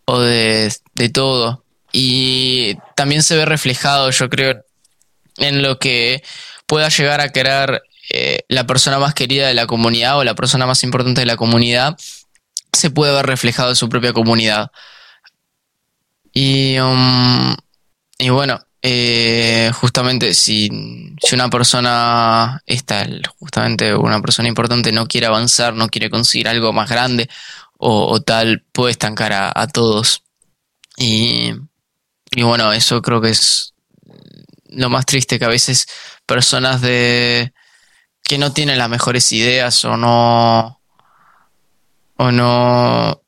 o de, todo. Y también se ve reflejado, yo creo, en lo que pueda llegar a querer eh, la persona más querida de la comunidad o la persona más importante de la comunidad, se puede ver reflejado en su propia comunidad. Y, um, y bueno, eh, justamente si, una persona, esta, justamente una persona importante no quiere avanzar, no quiere conseguir algo más grande o, tal, puede estancar a, todos. Y, y, bueno, eso creo que es lo más triste, que a veces personas de que no tienen las mejores ideas o no o no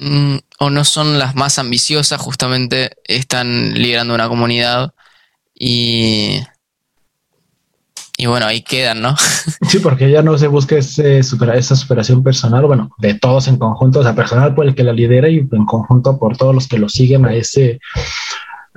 mm, o no son las más ambiciosas, justamente están liderando una comunidad y, y bueno, ahí quedan, ¿no? Sí, porque ya no se busca ese esa superación personal, bueno, de todos en conjunto, o sea, personal por el que la lidera y en conjunto por todos los que lo siguen a ese,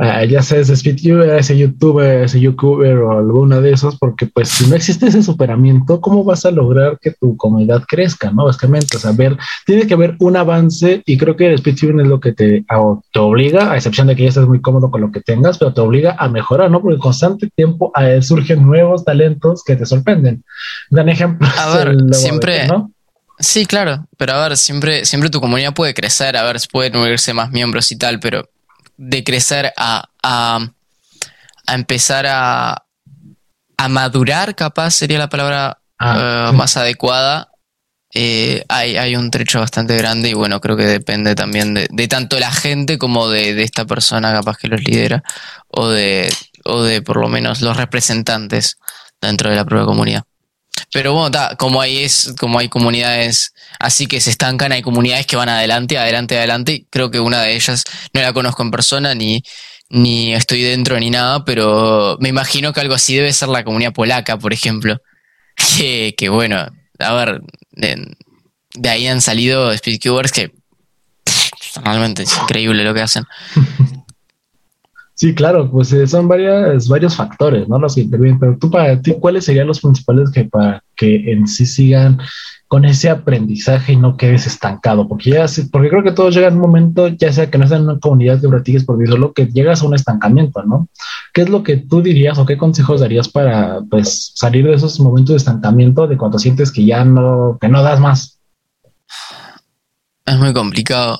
Ah, ya sea ese speedtuber, ese youtuber, ese youtuber o alguna de esos, porque pues si no existe ese superamiento, ¿cómo vas a lograr que tu comunidad crezca? No, básicamente, o sea, ver, tiene que haber un avance y creo que el speedtuber es lo que te, te obliga, a excepción de que ya estés muy cómodo con lo que tengas, pero te obliga a mejorar, ¿no? Porque constante tiempo eh, surgen nuevos talentos que te sorprenden. Dan ejemplo. A ver, siempre, ¿no? Sí, claro, pero a ver, siempre, siempre tu comunidad puede crecer, a ver, pueden unirse más miembros y tal, pero de crecer a, a, empezar a, a, madurar, capaz sería la palabra ah, eh, más adecuada. Eh, hay, hay, un trecho bastante grande y bueno, creo que depende también de, de tanto la gente como de, de, esta persona capaz que los lidera o de, o de por lo menos los representantes dentro de la propia comunidad. Pero bueno, como hay es, como hay comunidades así que se estancan, hay comunidades que van adelante, adelante, adelante. Creo que una de ellas no la conozco en persona ni, ni estoy dentro ni nada, pero me imagino que algo así debe ser la comunidad polaca, por ejemplo. Que, que bueno, a ver, de, ahí han salido speedcubers que realmente es increíble lo que hacen. Sí, claro, pues eh, son varios factores, ¿no? Los que intervienen, pero tú para ti, ¿cuáles serían los principales que para que en sí sigan con ese aprendizaje y no quedes estancado? Porque ya, porque creo que todos llegan a un momento, ya sea que no estén en una comunidad de practiques por solo que llegas a un estancamiento, ¿no? ¿Qué es lo que tú dirías o qué consejos darías para, pues, salir de esos momentos de estancamiento de cuando sientes que ya no, que no das más? Es muy complicado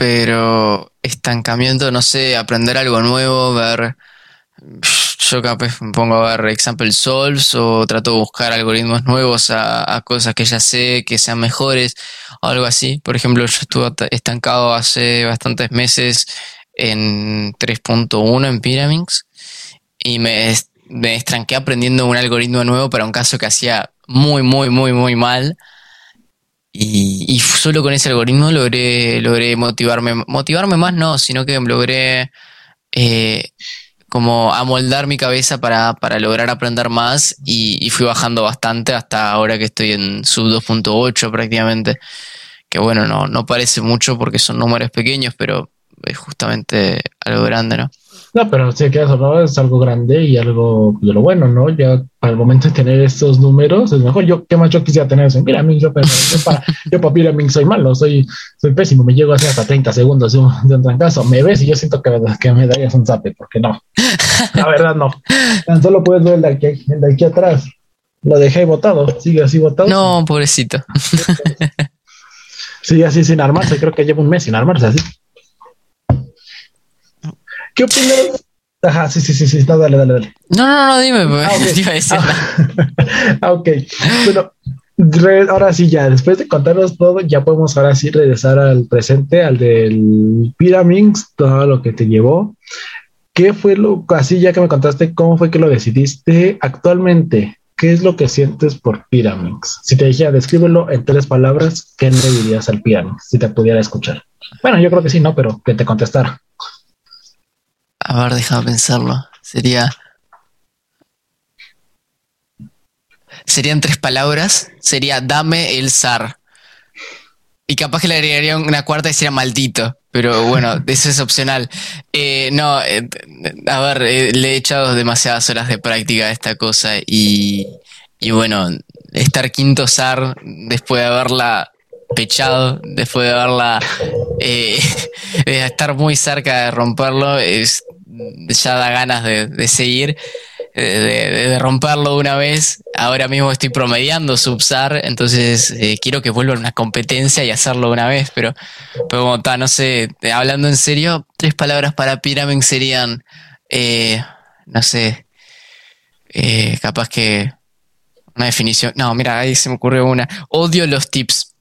pero estancamiento, no sé, aprender algo nuevo, ver, yo capaz me pongo a ver example solves o trato de buscar algoritmos nuevos a, cosas que ya sé que sean mejores o algo así. Por ejemplo, yo estuve estancado hace bastantes meses en 3.1 en Pyraminx y me, me estranqué aprendiendo un algoritmo nuevo para un caso que hacía muy, muy, muy, muy mal y, solo con ese algoritmo logré, logré motivarme, motivarme más no, sino que logré eh, como amoldar mi cabeza para, lograr aprender más y, fui bajando bastante hasta ahora que estoy en sub 2.8 prácticamente, que bueno, no, no parece mucho porque son números pequeños, pero es justamente algo grande, ¿no? No, pero sí que eso es algo grande y algo de lo bueno, ¿no? Ya para el momento de tener estos números, es mejor. Yo, ¿qué más yo quisiera tener eso? Mira, yo, pero, yo para, yo para Pyramid soy malo, soy, soy pésimo, me llego así hasta 30 segundos de un, de un trancazo. Me ves y yo siento que, que me darías un zape, porque no. La verdad, no. Tan solo puedes ver el de aquí, el de aquí atrás. Lo dejé botado, sigue así botado. No, pobrecito. Sí, así sin armarse. Creo que lleva un mes sin armarse así. ¿Qué opinas? Ajá, sí, sí, sí, sí. No, dale, dale, dale. No, no, no, dime, pues. Ah, ok. Te iba a decir nada. Ah, ok. Bueno, ahora sí, ya después de contarnos todo, ya podemos ahora sí regresar al presente, al del Pyraminx, todo lo que te llevó. ¿Qué fue lo, así ya que me contaste, cómo fue que lo decidiste actualmente? ¿Qué es lo que sientes por Pyraminx? Si te dijera, descríbelo en tres palabras, ¿qué le dirías al Pyraminx si te pudiera escuchar? Bueno, yo creo que sí, ¿no? Pero que te contestara. A ver, déjame pensarlo. Sería. Serían tres palabras. Sería dame el zar. Y capaz que le agregaría una cuarta y sería maldito. Pero bueno, eso es opcional. Eh, no, eh, a ver, eh, le he echado demasiadas horas de práctica a esta cosa. Y, y bueno, estar quinto zar después de haberla pechado, después de haberla. eh, de estar muy cerca de romperlo, es, ya da ganas de, de seguir, de, de- de romperlo una vez. Ahora mismo estoy promediando subsar, entonces eh, quiero que vuelva a una competencia y hacerlo una vez, pero, pero como está, no sé, eh, hablando en serio, tres palabras para Pyramid serían, eh, no sé, eh, capaz que una definición. No, mira, ahí se me ocurrió una. Odio los tips.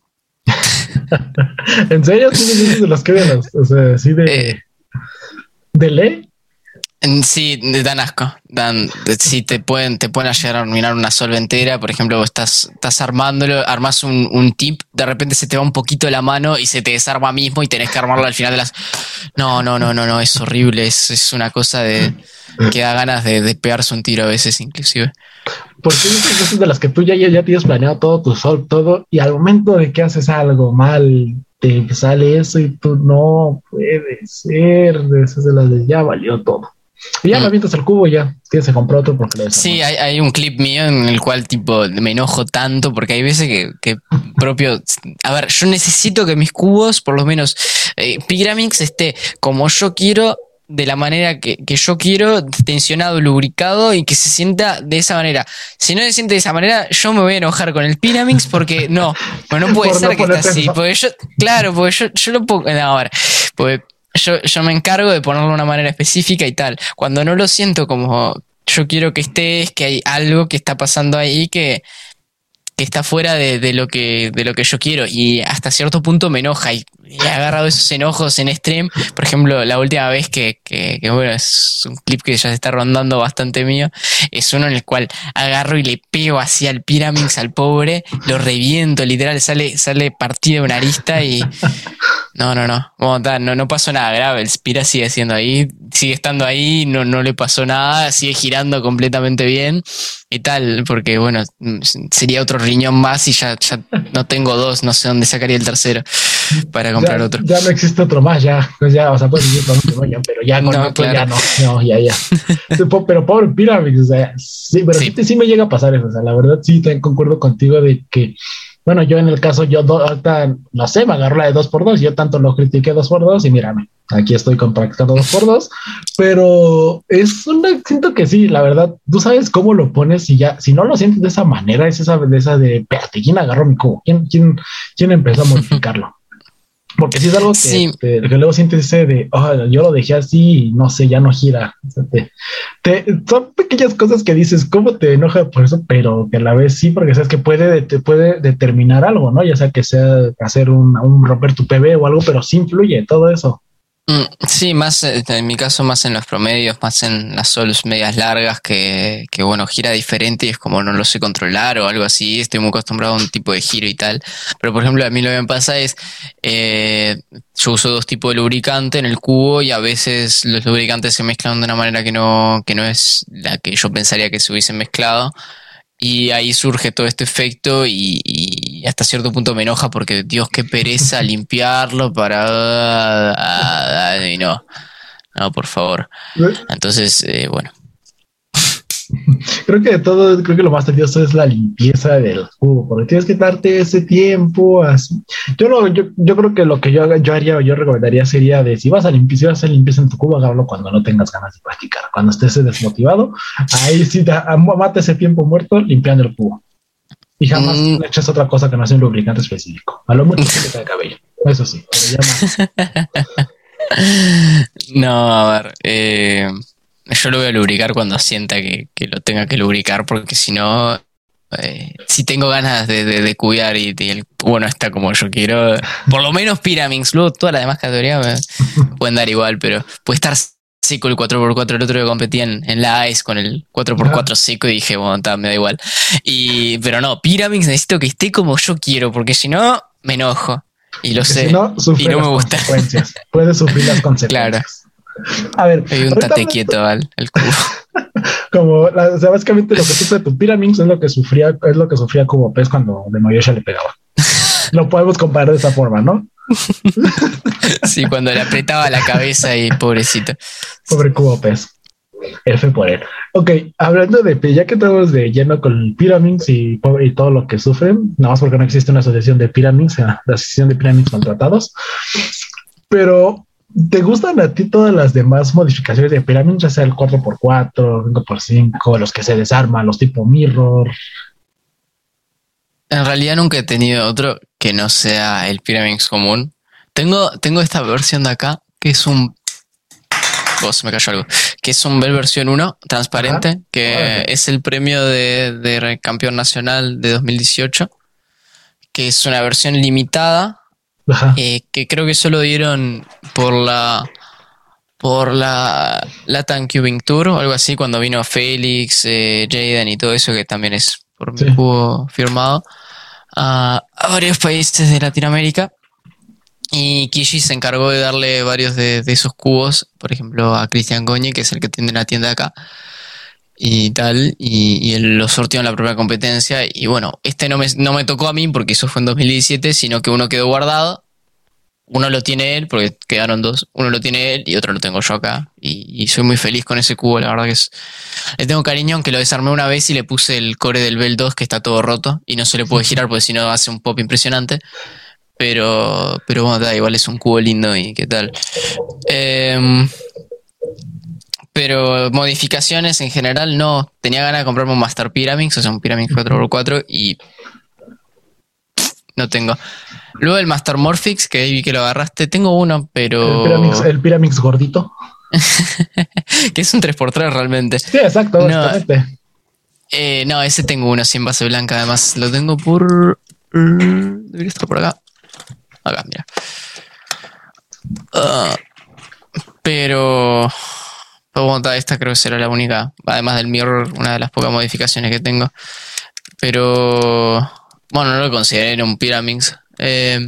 ¿En serio? ¿Tú de los que de los, o sea, así de, Eh. de ley? Sí, dan asco. Dan, sí, te pueden, te pueden llegar a arruinar una solventera. Por ejemplo, estás, estás armándolo, armas un, un tip, de repente se te va un poquito la mano y se te desarma mismo y tenés que armarlo al final de las. No, no, no, no, no, es horrible. Es, es una cosa de que da ganas de, de pegarse un tiro a veces, inclusive. Porque cosas de las que tú ya, ya, ya tienes planeado todo tu sol, todo, y al momento de que haces algo mal, te sale eso y tú no puede ser. Esas de las de ya valió todo. Y ya Mm. me avientas el cubo y ya tienes que comprar otro porque lo Sí, hay, hay un clip mío en el cual tipo me enojo tanto porque hay veces que, que propio... A ver, yo necesito que mis cubos, por lo menos eh, Pyramix, esté como yo quiero, de la manera que, que yo quiero, tensionado, lubricado y que se sienta de esa manera. Si no se siente de esa manera, yo me voy a enojar con el Pyramix porque no, no puede Por no ser que esté así. Porque yo, claro, porque yo, yo lo pongo... no, ahora, porque yo, yo me encargo de ponerlo de una manera específica y tal. Cuando no lo siento como yo quiero que esté, es que hay algo que está pasando ahí que, que está fuera de, lo que, de lo que yo quiero. Y hasta cierto punto me enoja. Y he agarrado esos enojos en stream. Por ejemplo, la última vez que, que, que, bueno, es un clip que ya se está rondando bastante mío. Es uno en el cual agarro y le pego así al Pyramix, al pobre, lo reviento, literal, sale, sale partido de una arista y. No, no, no. Bueno, está, no, no pasó nada grave. El Spira sigue siendo ahí, sigue estando ahí, no, no le pasó nada, sigue girando completamente bien y tal, porque bueno, sería otro riñón más y ya, ya no tengo dos, no sé dónde sacaría el tercero para comprar ya, otro. ya no existe otro más, ya, pues ya, o sea, puedes vivir con otro. Ya, pero ya con No, otro ya claro. no, no, ya, ya. Pero pobre Pyramid, o sea, sí, pero sí. Sí. me llega a pasar eso, o sea, la verdad sí te concuerdo contigo de que, bueno, yo en el caso, yo do- ahorita, no sé, me agarró la de dos por dos, yo tanto lo critiqué dos por dos y mírame, aquí estoy compactando dos por dos, pero es una, siento que sí, la verdad, tú sabes cómo lo pones y ya, si no lo sientes de esa manera, es esa de esa de, espérate, ¿quién agarró mi cubo? ¿Quién, quién, quién empezó a modificarlo? Porque si es algo que, Sí. te- que luego sientes ese de, "Ah, yo lo dejé así y no sé, ya no gira. O sea, te- te- son pequeñas cosas que dices, ¿cómo te enoja por eso? Pero que a la vez sí, porque sabes que puede, te puede determinar algo, ¿no? Ya sea que sea hacer un, un romper tu PB o algo, pero sí influye todo eso. Mm, Sí, más eh, en mi caso, más en los promedios, más en las solos medias largas, que, que bueno, gira diferente y es como no lo sé controlar o algo así. Estoy muy acostumbrado a un tipo de giro y tal. Pero por ejemplo, a mí lo que me pasa es, eh, yo uso dos tipos de lubricante en el cubo y a veces los lubricantes se mezclan de una manera que no, que no es la que yo pensaría que se hubiesen mezclado. Y ahí surge todo este efecto y, y hasta cierto punto me enoja porque, Dios, qué pereza limpiarlo para... Y no, no, por favor. Entonces, eh, bueno. Creo que de todo, creo que lo más tedioso es la limpieza del cubo, porque tienes que darte ese tiempo así. Yo no, yo, yo creo que lo que yo, yo haría o yo recomendaría sería de si vas a limpiar, si vas a hacer limpieza en tu cubo, hágalo cuando no tengas ganas de practicar. Cuando estés desmotivado, ahí sí da, mata ese tiempo muerto limpiando el cubo. Y jamás mm. le echas otra cosa que no sea un lubricante específico. A lo mucho que te cabello. Eso sí. no, a ver. Eh, yo lo voy a lubricar cuando sienta que, lo tenga que lubricar, porque si no, eh, si tengo ganas de, de, cuidar y, el cubo no está como yo quiero, por lo menos Pyraminx, luego todas las demás categorías pueden dar igual, pero puede estar seco el 4x4, el otro que competía en, la ICE con el 4x4 seco y dije, bueno, me da igual. Y, pero no, Pyraminx necesito que esté como yo quiero, porque si no, me enojo. Y lo sé. y no me gusta. Puede sufrir las consecuencias. Claro. A ver. Hay un tate quieto al cubo. como, o sea, básicamente lo que sufre tu Pyraminx es lo que sufría, es lo que sufría como pez cuando de Noyosha le pegaba. lo podemos comparar de esa forma, ¿no? sí, cuando le apretaba la cabeza y pobrecito. Pobre cubo pez. F por él. Ok, hablando de ya que estamos de lleno con Pyraminx y, y, todo lo que sufren, nada más porque no existe una asociación de Pyraminx, la asociación de Pyraminx maltratados. Pero, ¿te gustan a ti todas las demás modificaciones de Pyraminx, ya sea el 4x4, 5x5, los que se desarman, los tipo Mirror? En realidad nunca he tenido otro que no sea el Pyraminx común. Tengo, tengo esta versión de acá, que es un vos me cayó algo, que es un Bell versión 1 transparente, que es el premio de, campeón nacional de 2018, que es una versión limitada, eh, que creo que solo dieron por la por la Latin Cubing Tour o algo así, cuando vino Félix, eh, Jaden y todo eso, que también es por mi juego firmado, a, varios países de Latinoamérica. Y Kishi se encargó de darle varios de, esos cubos, por ejemplo, a Cristian Goñi, que es el que tiene la tienda acá, y tal, y, él lo sortió en la propia competencia. Y bueno, este no me, no me tocó a mí porque eso fue en 2017, sino que uno quedó guardado. Uno lo tiene él, porque quedaron dos. Uno lo tiene él y otro lo tengo yo acá. Y, soy muy feliz con ese cubo, la verdad que es. Le tengo cariño, aunque lo desarmé una vez y le puse el core del Bell 2 que está todo roto y no se le puede girar porque si no hace un pop impresionante. Pero, pero bueno, da, igual es un cubo lindo y qué tal. Em, pero modificaciones en general no. Tenía ganas de comprarme un Master Pyraminx, o sea, un Pyraminx 4x4 y no tengo. Luego el Master Morphix, que vi que lo agarraste, tengo uno, pero... El Pyraminx, gordito. que es un 3x3 realmente. Sí, exacto, no, eh, no, ese tengo uno, sin base blanca, además lo tengo por... Debería estar por acá. Acá, mira. Ah, pero. Esta creo que será la única. Además del mirror, una de las pocas modificaciones que tengo. Pero. Bueno, no lo consideré un Pyraminx. Eh,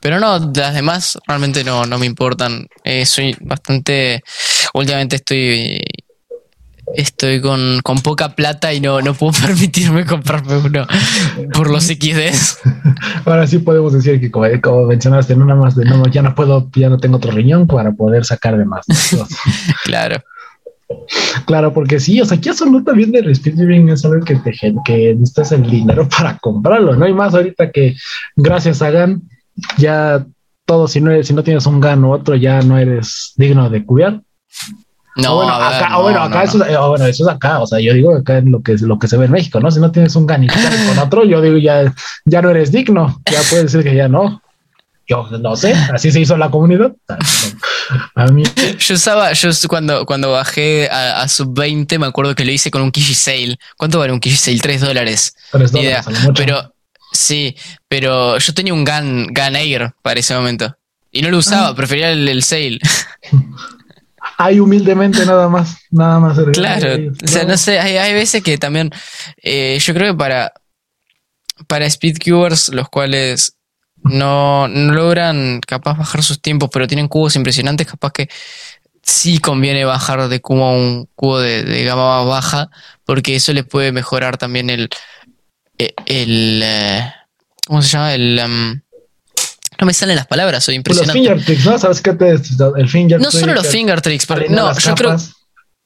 pero no, las demás realmente no, no me importan. Eh, soy bastante. Últimamente estoy estoy con, poca plata y no, no puedo permitirme comprarme uno por los XDs. Ahora sí podemos decir que como, mencionaste, no nada más de no, ya no puedo, ya no tengo otro riñón para poder sacar de más. claro. Claro, porque sí, o sea, aquí eso no también del speedrunning es algo que te que necesitas el dinero para comprarlo, no hay más ahorita que gracias a GAN ya todo, si no, si no tienes un GAN u otro, ya no eres digno de cuidar. No, bueno, acá, bueno, acá eso, bueno, eso es acá, o sea, yo digo acá en lo que, lo que se ve en México, ¿no? Si no tienes un ganito con otro, yo digo ya, ya no eres digno, ya puede decir que ya no. Yo no sé, así se hizo la comunidad. A mí. Yo usaba, yo cuando, cuando bajé a, sub 20, me acuerdo que lo hice con un Kishi Sale. ¿Cuánto vale un Kishi Sale? 3 dólares. 3 dólares. Pero, sí, pero yo tenía un Gun, Gun Air para ese momento. Y no lo usaba, ah. prefería el, el Sale. hay humildemente nada más, nada más. Claro, o sea, no sé, hay, veces que también, eh, yo creo que para, para speedcubers, los cuales no, logran capaz bajar sus tiempos, pero tienen cubos impresionantes, capaz que sí conviene bajar de cubo a un cubo de, gama más baja, porque eso les puede mejorar también el, e, el, eh, ¿cómo se llama? El... Um, no me salen las palabras, soy impresionante. Los fingertricks, ¿no? ¿Sabes qué te, el finger No solo los fingertricks, pero no, yo creo.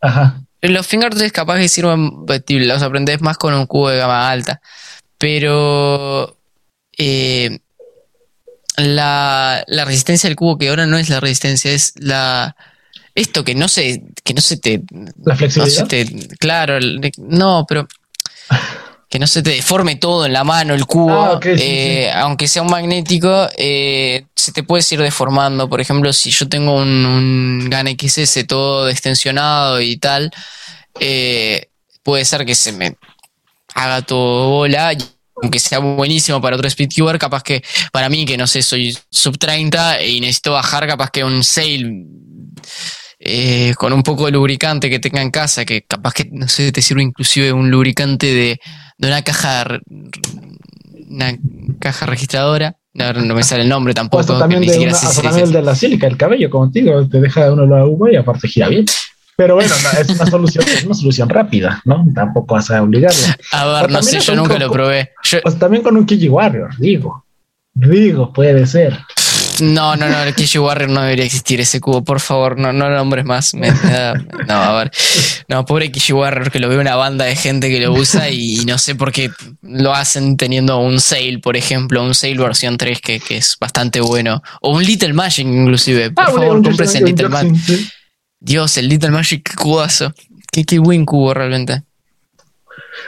Ajá. Los fingertricks capaz que sirven, los aprendes más con un cubo de gama alta. Pero eh, la, la, resistencia del cubo que ahora no es la resistencia, es la esto que no se, que no se te. La flexibilidad. No se te, claro, no, pero que no se te deforme todo en la mano, el cubo, Ah, sí, eh, aunque sea un magnético, eh, se te puede ir deformando. Por ejemplo, si yo tengo un, un GAN XS todo extensionado y tal, eh, puede ser que se me haga todo bola. Aunque sea buenísimo para otro speedcuber, capaz que para mí, que no sé, soy sub 30 y necesito bajar, capaz que un sail eh, con un poco de lubricante que tenga en casa, que capaz que, no sé, te sirve inclusive un lubricante de, de una caja una caja registradora. No, no me sale el nombre tampoco. hasta que también, ni de una, hasta también el de la sílica, el cabello, como te digo, te deja uno la uva y aparte gira bien. Pero bueno, no, es una solución, es una solución rápida, ¿no? Tampoco vas a obligarlo. A O ver, no sé, yo un nunca lo probé. Yo- Pues también con un Kiji Warrior, digo. Digo, puede ser. No, no, no, el Kishi Warrior no debería existir ese cubo, por favor, no, no nombres más. Me- me da- no, a ver. No, pobre Kishi Warrior, que lo veo una banda de gente que lo usa y, no sé por qué lo hacen teniendo un Sail, por ejemplo, un Sail versión 3 que, que es bastante bueno. O un Little Magic, inclusive. Por Ah, favor, el un- Little Magic. Dios, el Little Magic, qué cubazo. Qué, qué buen cubo realmente.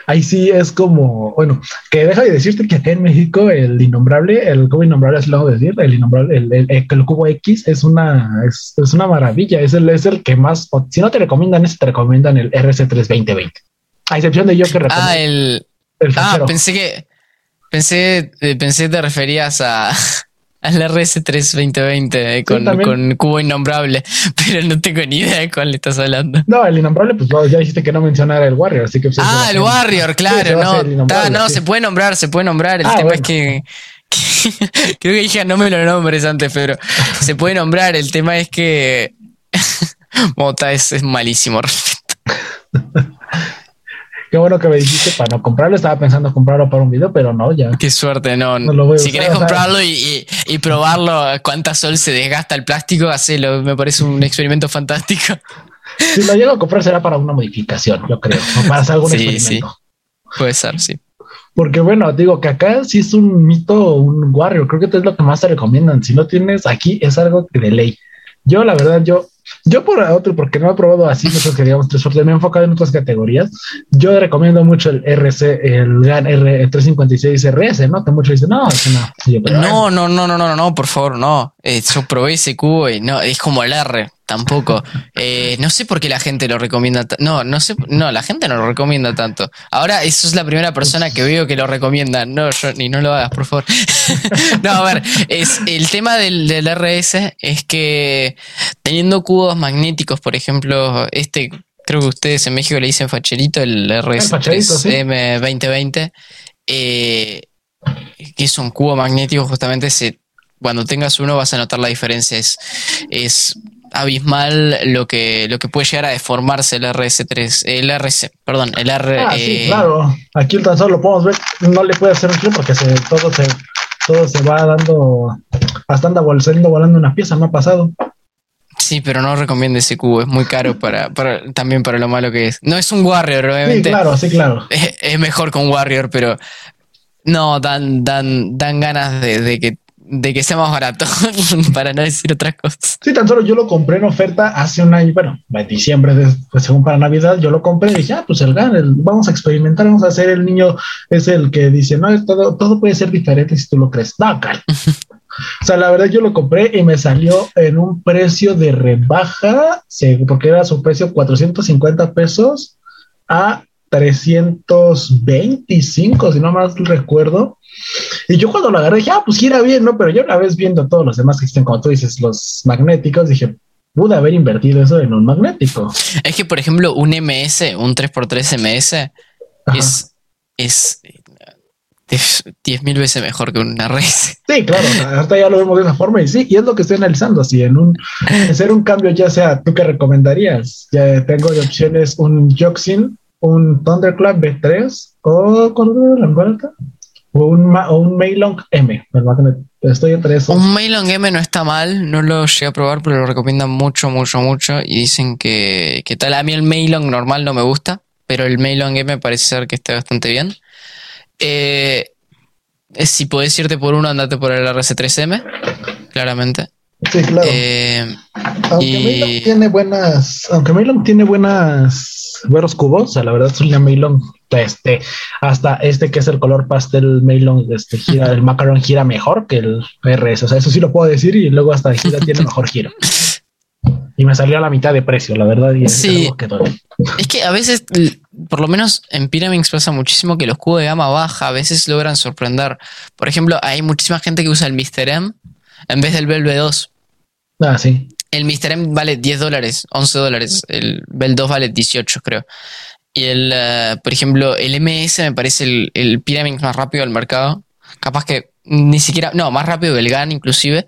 Ahí sí es como, bueno, que deja de decirte que acá en México el innombrable, el cubo innombrable, así lo hago decir, el innombrable, el, el- el cubo X es una, es, es una maravilla, es el, es el que más, si no te recomiendan ese, te recomiendan el RC3 2020. A excepción de yo que recomiendo Ah, el. el Ah, pensé que. Pensé, eh, pensé te referías a. Al RS3 2020 eh, con, con cubo innombrable, pero no tengo ni idea de cuál le estás hablando. No, el innombrable, pues ya dijiste que no mencionara el Warrior, así que... pues, Ah, el a Warrior, claro, a no. ta, no, sí. se puede nombrar, se puede nombrar. El Ah, tema bueno. es que, que- Creo que dije, no me lo nombres antes, pero se puede nombrar. El tema es que. Mota es, es malísimo. Qué bueno que me dijiste para no comprarlo, estaba pensando comprarlo para un video, pero no, ya. Qué suerte, no. No lo voy a si usar, querés o comprarlo y, y- y probarlo, cuánta sol se desgasta el plástico, hacelo. Me parece un experimento fantástico. Si lo llego a comprar será para una modificación, yo creo, o para hacer algún Sí, experimento. Puede ser, sí. Porque bueno, digo que acá sí es un mito, un Warrior, creo que es lo que más te recomiendan. Si no tienes aquí, es algo que de ley. Yo, la verdad, yo, yo por otro, porque no he probado así muchos que digamos tres me he enfocado en otras categorías. Yo recomiendo mucho el RC, el GAN R, el 356 RS, ¿no? Que muchos dicen, no, es una. No, no, no, no, no, no, por favor, no. Eh, yo probé ese cubo y no, es como el R, tampoco. Eh, no sé por qué la gente lo recomienda. No, no sé, no, la gente no lo recomienda tanto. Ahora, eso es la primera persona que veo que lo recomienda. No, yo ni no lo hagas, por favor. no, a ver, es, el tema del, del RS es que teniendo cubos magnéticos, por ejemplo, este, creo que ustedes en México le dicen facherito, el facherito, sí. RS3M 2020, eh, que es un cubo magnético, justamente se, cuando tengas uno vas a notar la diferencia. Es, es abismal lo que, lo que puede llegar a deformarse el RS3, el RC, perdón, el R. Ah, sí, eh, claro. Aquí el tan solo lo podemos ver. No le puede hacer un clip porque se, todo se todo se va dando hasta anda saliendo volando una pieza, me ha pasado. Sí, pero no recomiendo ese cubo, es muy caro para, para también para lo malo que es. No es un Warrior, Sí, obviamente. claro, sí, claro. es, es mejor con Warrior, pero no, dan, dan, dan ganas de, de que, de que sea más barato, para no decir otras cosas. Sí, tan solo yo lo compré en oferta hace un año, bueno, en diciembre, de- pues según para Navidad, yo lo compré y dije, ah, pues el GAN, el- vamos a experimentar, vamos a hacer el niño, es el que dice, no, es todo, todo puede ser diferente si tú lo crees. No, Cal. O sea, la verdad yo lo compré y me salió en un precio de rebaja, porque era su precio 450 pesos a 325, si no más recuerdo. Y yo cuando lo agarré dije, ah, pues gira bien, ¿no? Pero yo una vez viendo todos los demás que existen, como tú dices, los magnéticos, dije, pude haber invertido eso en un magnético. Es que, por ejemplo, un MS, un 3x3 MS, Ajá. es, es, es 10.000 veces mejor que un RS. Sí, claro, ahorita ya lo vemos de esa forma y sí, y es lo que estoy analizando, si en un hacer un cambio ya sea, ¿tú qué recomendarías? Ya tengo de opciones un Joxin, un Thunderclap B3 o ¿cuál era la cuarta? O un, o un Maylong M, estoy entre esos. Un Mailong M no está mal, no lo llegué a probar, pero lo recomiendan mucho, mucho, mucho. Y dicen que, que tal. A mí el Mailong normal no me gusta, pero el Mailong M parece ser que está bastante bien. Eh, eh, si podés irte por uno, andate por el RC3M, claramente. Sí, claro. Eh, Aunque Y- tiene buenas, aunque Maylong tiene buenas, buenos cubos, o sea, la verdad, Zulia Maylong este, hasta este que es el color pastel Melon, este gira, el macaron gira mejor que el RS. O sea, eso sí lo puedo decir y luego hasta gira tiene mejor giro. Y me salió a la mitad de precio, la verdad. Y sí. Es que a veces, por lo menos en Pyraminx pasa muchísimo que los cubos de gama baja a veces logran sorprender. Por ejemplo, hay muchísima gente que usa el Mr. M en vez del Bell B2. Ah, sí. El Mr. M vale 10 dólares, 11 dólares. El Bell 2 vale 18, creo. Y el, eh, por ejemplo, el MS me parece el, el Pyraminx más rápido del mercado. Capaz que ni siquiera, no, más rápido que el GAN inclusive.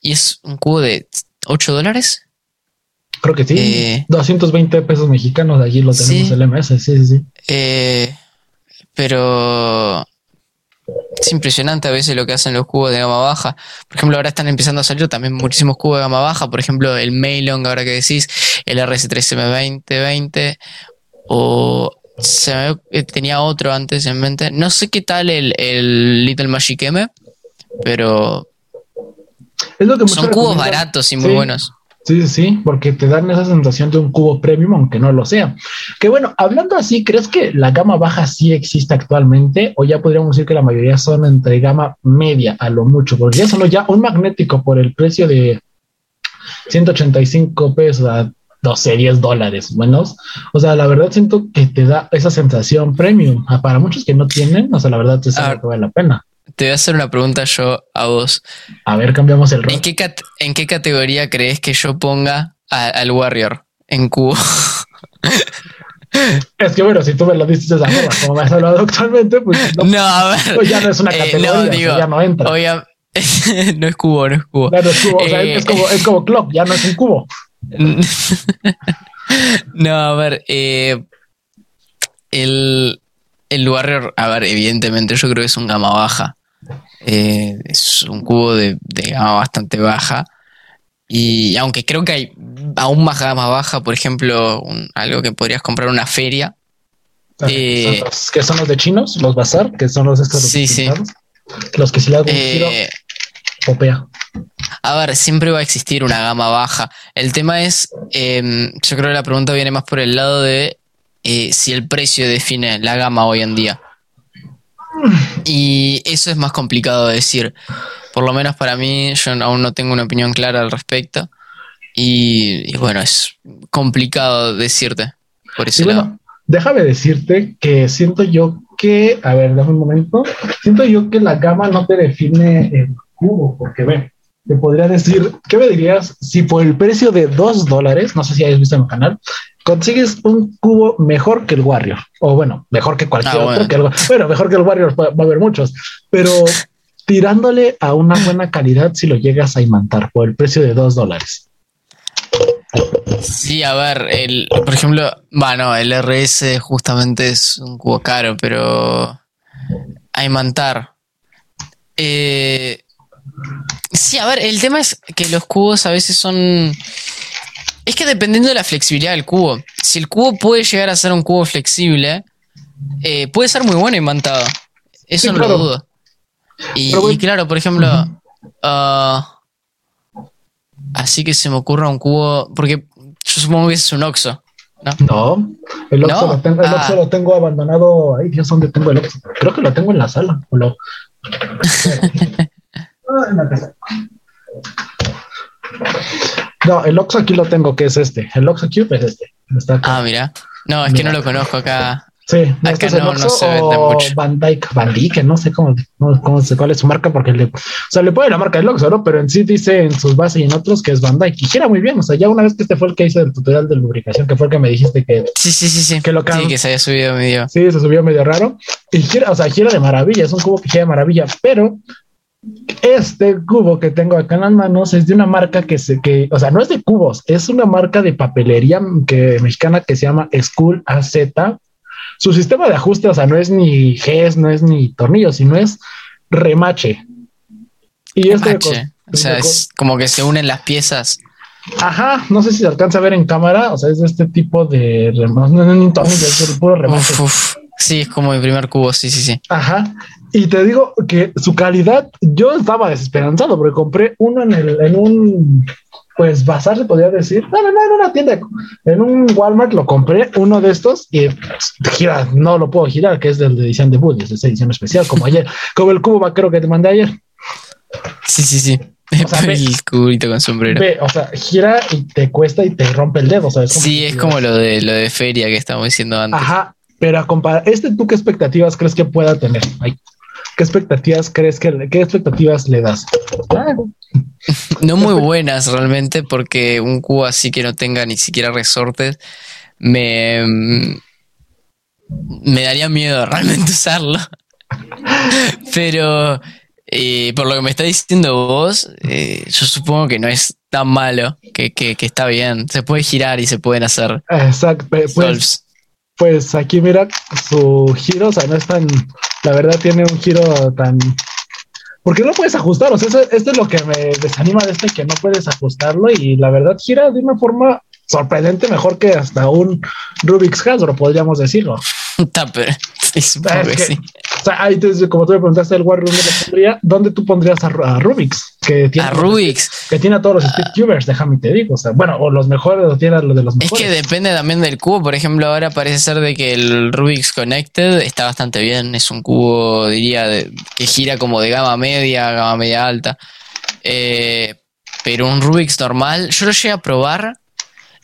Y es un cubo de 8 dólares. Creo que sí. 220 eh, pesos mexicanos, allí lo tenemos el MS, sí, sí, sí. Eh, pero es impresionante a veces lo que hacen los cubos de gama baja. Por ejemplo, ahora están empezando a salir también muchísimos cubos de gama baja. Por ejemplo, el Mailong, ahora que decís, el RS3M2020, o se eh, tenía otro antes en mente. No sé qué tal el, el Little Magic M, pero son cubos baratos y muy buenos. Sí, sí, porque te dan esa sensación de un cubo premium, aunque no lo sea. Que bueno, hablando así, ¿crees que la gama baja sí existe actualmente? O ya podríamos decir que la mayoría son entre gama media a lo mucho, porque ya solo ya un magnético por el precio de 185 pesos a 12, 10 dólares menos. O sea, la verdad siento que te da esa sensación premium. Ah, para muchos que no tienen, o sea, la verdad es que vale la pena. Te voy a hacer una pregunta yo a vos. A ver, cambiamos el rol. ¿En qué, ¿En qué categoría crees que yo ponga al Warrior en cubo? Es que bueno, si tú me lo dices de esa como me has hablado actualmente, pues no, no a ver, pues ya no es una eh, categoría, no, digo, ya no entra. no es cubo, no es cubo. No, es cubo, o sea, es, como, es como club, ya no es un cubo. no, a ver, eh, el, el Warrior, a ver, evidentemente yo creo que es un gama baja. Eh, es un cubo de, gama bastante baja. Y aunque creo que hay aún más gama baja, por ejemplo, algo que podrías comprar en una feria. Ah, eh, que son los de chinos, los bazar, que son los estos. Sí, sí. Los que si le hago un giro, eh, popea. A ver, siempre va a existir una gama baja. El tema es, em, yo creo que la pregunta viene más por el lado de si el precio define la gama hoy en día. Y eso es más complicado de decir. Por lo menos para mí, yo aún no tengo una opinión clara al respecto. Y, bueno, es complicado decirte por ese lado. déjame decirte que siento yo que, a ver, dame un momento, siento yo que la gama no te define el cubo, porque ve, te podría decir, ¿qué me dirías si por el precio de dos dólares, no sé si hayas visto en el canal, consigues un cubo mejor que el Warrior. O bueno, mejor que cualquier ah, otro. Bueno. bueno, mejor que el Warrior va, a haber muchos. Pero tirándole a una buena calidad si lo llegas a imantar por el precio de dos dólares. Sí, a ver, el, por ejemplo, bueno, el RS justamente es un cubo caro, pero a imantar. Eh, sí, a ver, el tema es que los cubos a veces son es que dependiendo de la flexibilidad del cubo. Si el cubo puede llegar a ser un cubo flexible, eh, puede ser muy bueno imantado. Eso no lo dudo. Y, claro, por ejemplo, ah, así que se me ocurra un cubo, porque yo supongo que es un Oxo. No, no el, Oxo, Lo tengo, el Oxo ah. lo tengo abandonado. Ahí, Dios, ¿dónde tengo el Oxo? Creo que lo tengo en la sala. lo... Ah, en la casa. No, el Oxo aquí lo tengo, que es este. El Oxo Cube es este. Ah, mira. No, es que no lo conozco acá. Sí, acá este es Oxo no se vende mucho. Van Dyke, Van Dyke, no sé cómo, no, cómo sé cuál es su marca, porque le, o sea, le pone la marca del Oxo, ¿no? Pero en sí dice en sus bases y en otros que es Van Dyke. Y gira muy bien, o sea, ya una vez que este fue el que hizo el tutorial de lubricación, que fue el que me dijiste que. Sí, sí, sí, sí. Que lo sí, que se había subido medio. Sí, se subió medio raro. Y gira, o sea, gira de maravilla, es un cubo que gira de maravilla, pero este cubo que tengo acá en las manos es de una marca que se que, o sea, no es de cubos, es una marca de papelería que, mexicana que se llama School AZ. Su sistema de ajuste, o sea, no es ni GES, no es ni tornillo, sino es remache. Y este o sea, es como que se unen las piezas. Ajá, no sé si se alcanza a ver en cámara, o sea, es de este tipo de remache, no, es ni tornillo, es puro remache. Sí, es como el primer cubo, sí, sí, sí. Ajá. Y te digo que su calidad, yo estaba desesperanzado porque compré uno en, el, en un pues bazar se podría decir. No, no, no, en una tienda, en un Walmart lo compré, uno de estos, y pues, gira, no lo puedo girar, que es del de edición de Buddy, es de edición especial, como ayer, como el cubo vaquero que te mandé ayer. Sí, sí, sí. O sea, ve- el cubito con sombrero. Ve, o sea, gira y te cuesta y te rompe el dedo, ¿sabes? Sí, es como lo de lo de feria que estábamos diciendo antes. Ajá, pero a comparar, este, ¿tú qué expectativas crees que pueda tener? Ay, ¿Qué expectativas crees que, qué expectativas le das? No muy buenas realmente, porque un cubo así que no tenga ni siquiera resortes me, me daría miedo realmente usarlo. Pero eh, por lo que me está diciendo vos, eh, yo supongo que no es tan malo, que, que, que está bien. Se puede girar y se pueden hacer Exacto, pe- pues, solves. Pues aquí mira su giro, o sea, no es tan, la verdad tiene un giro tan, porque no puedes ajustar, o sea, esto es lo que me desanima de este, que no puedes ajustarlo y la verdad gira de una forma sorprendente, mejor que hasta un Rubik's Hasbro, podríamos decirlo. Tupper. Sí, supongo Es que sí. O sea, ahí te- como tú me preguntaste el ¿dónde lo pondría? ¿Dónde tú pondrías a, Ru- a Rubik's? Que tiene, A Rubik's. que tiene a todos los speedcubers, déjame te digo, o sea, bueno, o los mejores, o tiene a los de los Es mejores. que depende también del cubo. Por ejemplo, ahora parece ser de que el Rubik's Connected está bastante bien. Es un cubo, diría, de- que gira como de gama media, gama media alta. Eh, pero un Rubik's normal, yo lo llegué a probar.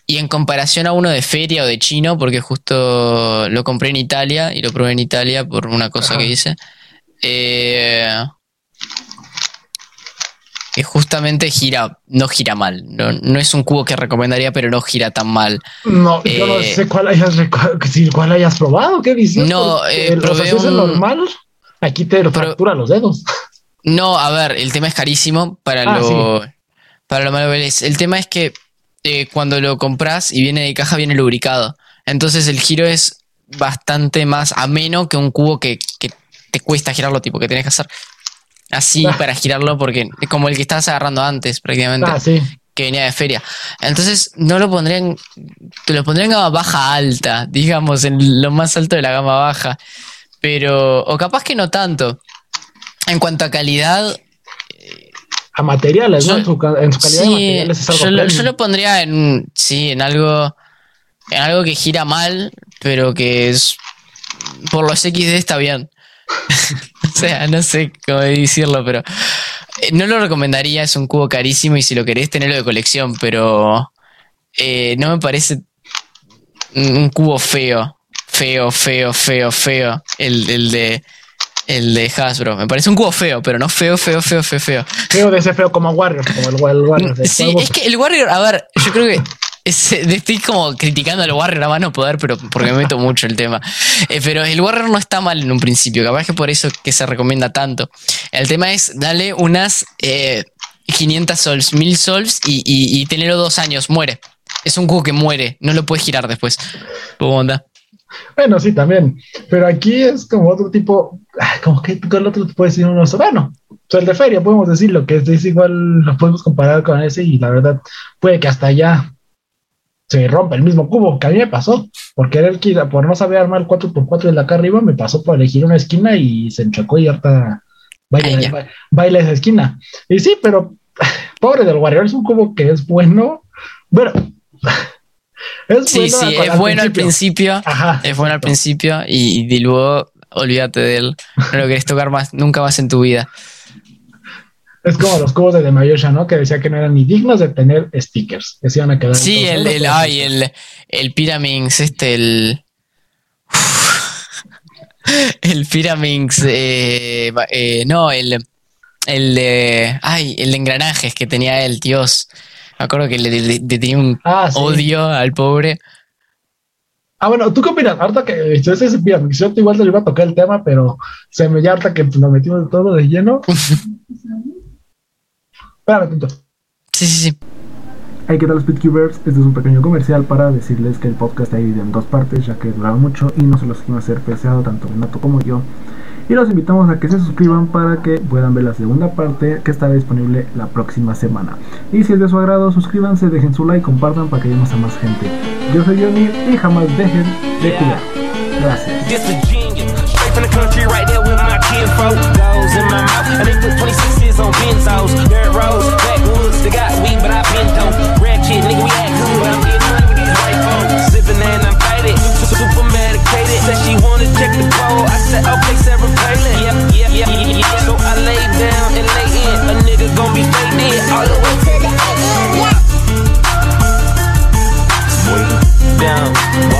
Y en comparación a uno de feria o de chino, porque justo lo compré en Italia y lo probé en Italia por una cosa Ajá. que hice. Eh, que justamente gira, no gira mal. No, no es un cubo que recomendaría, pero no gira tan mal. No, yo no Eh, sé cuál hayas, si cuál hayas probado, ¿qué dices? No, eh, probé es un- normal, aquí te lo los dedos. No, a ver, el tema es carísimo para Ah, lo para lo malo es. El tema es que eh, cuando lo compras y viene de caja viene lubricado. Entonces el giro es bastante más ameno que un cubo que, que te cuesta girarlo, tipo que tienes que hacer así Ah. para girarlo porque es como el que estabas agarrando antes prácticamente. Ah, sí. que venía de feria. Entonces, no lo pondría en. Te lo pondría en gama baja alta, digamos, en lo más alto de la gama baja. Pero. O capaz que no tanto. En cuanto a calidad. A materiales, ¿no? Yo- En su, en su calidad de Sí, materiales es algo yo, lo, yo lo pondría en. Sí, en algo. En algo que gira mal, pero que es. Por los XD está bien. o sea, no sé cómo decirlo, pero. eh, No lo recomendaría, es un cubo carísimo y si lo querés tenerlo de colección, pero. eh, no me parece un un cubo feo. Feo, feo, feo, feo. El, el de. El de Hasbro. Me parece un cubo feo, pero no feo, feo, feo, feo, feo. Feo de ese feo como Warrior, como el, el Warrior. de Sí, es que el Warrior, a ver, yo creo que es- estoy como criticando al Warrior a mano poder, pero porque me meto mucho el tema. Eh, pero el Warrior no está mal en un principio, capaz que por eso que se recomienda tanto. El tema es darle unas eh, 500 sols, 1000 sols y, y, y tenerlo dos años, muere. Es un cubo que muere, no lo puedes girar después. ¿Cómo onda? Bueno, sí, también. Pero aquí es como otro tipo, ay, como que con el otro te puede decir uno, bueno, o sea, el de feria, podemos decirlo, que es, es igual, lo podemos comparar con ese y la verdad puede que hasta allá se rompa el mismo cubo que a mí me pasó. Por querer, quitar- por no saber armar el 4x4 de la acá arriba, me pasó por elegir una esquina y se enchocó y harta baila, Ay, ba- baila esa esquina. Y sí, pero pobre del Warrior, es un cubo que es bueno. Bueno, es Sí, sí, con- es bueno al principio. Ajá. Es bueno al principio y, y luego olvídate de él. No lo querés tocar más, nunca más en tu vida. Es como los cubos de Demayosha, ¿no? Que decía que no eran ni dignos de tener stickers, que se iban a quedar. Sí, el, el, ay, el, el Pyraminx, este, el. El Pyraminx, eh, eh, no, el, el de. Ay, el de engranajes que tenía él, Dios. Me acuerdo que le, le- le tenía un Ah, sí. odio al pobre. Ah, bueno, ¿tú qué opinas? Harta que yo ese Pyramix, yo igual te iba a tocar el tema, pero se me ya harta que nos metimos todo de lleno. Espérame, Tinto. Sí, sí, sí. Hey, ¿qué tal Speedcubers? Este es un pequeño comercial para decirles que el podcast está dividido en dos partes, ya que duraba mucho y no se los iba a hacer pesado, tanto Renato como yo. Y los invitamos a que se suscriban para que puedan ver la segunda parte que estará disponible la próxima semana. Y si es de su agrado, suscríbanse, dejen su like, compartan para que lleguemos a más gente. Yo soy Johnny y jamás dejen de cuidar. Gracias. the said she wanna check the pole. I said, okay, Sarah Palin. Yep, yep, yep, yep. So I lay down and lay in. A nigga gon' be faded all the way to the end. Wait down, walk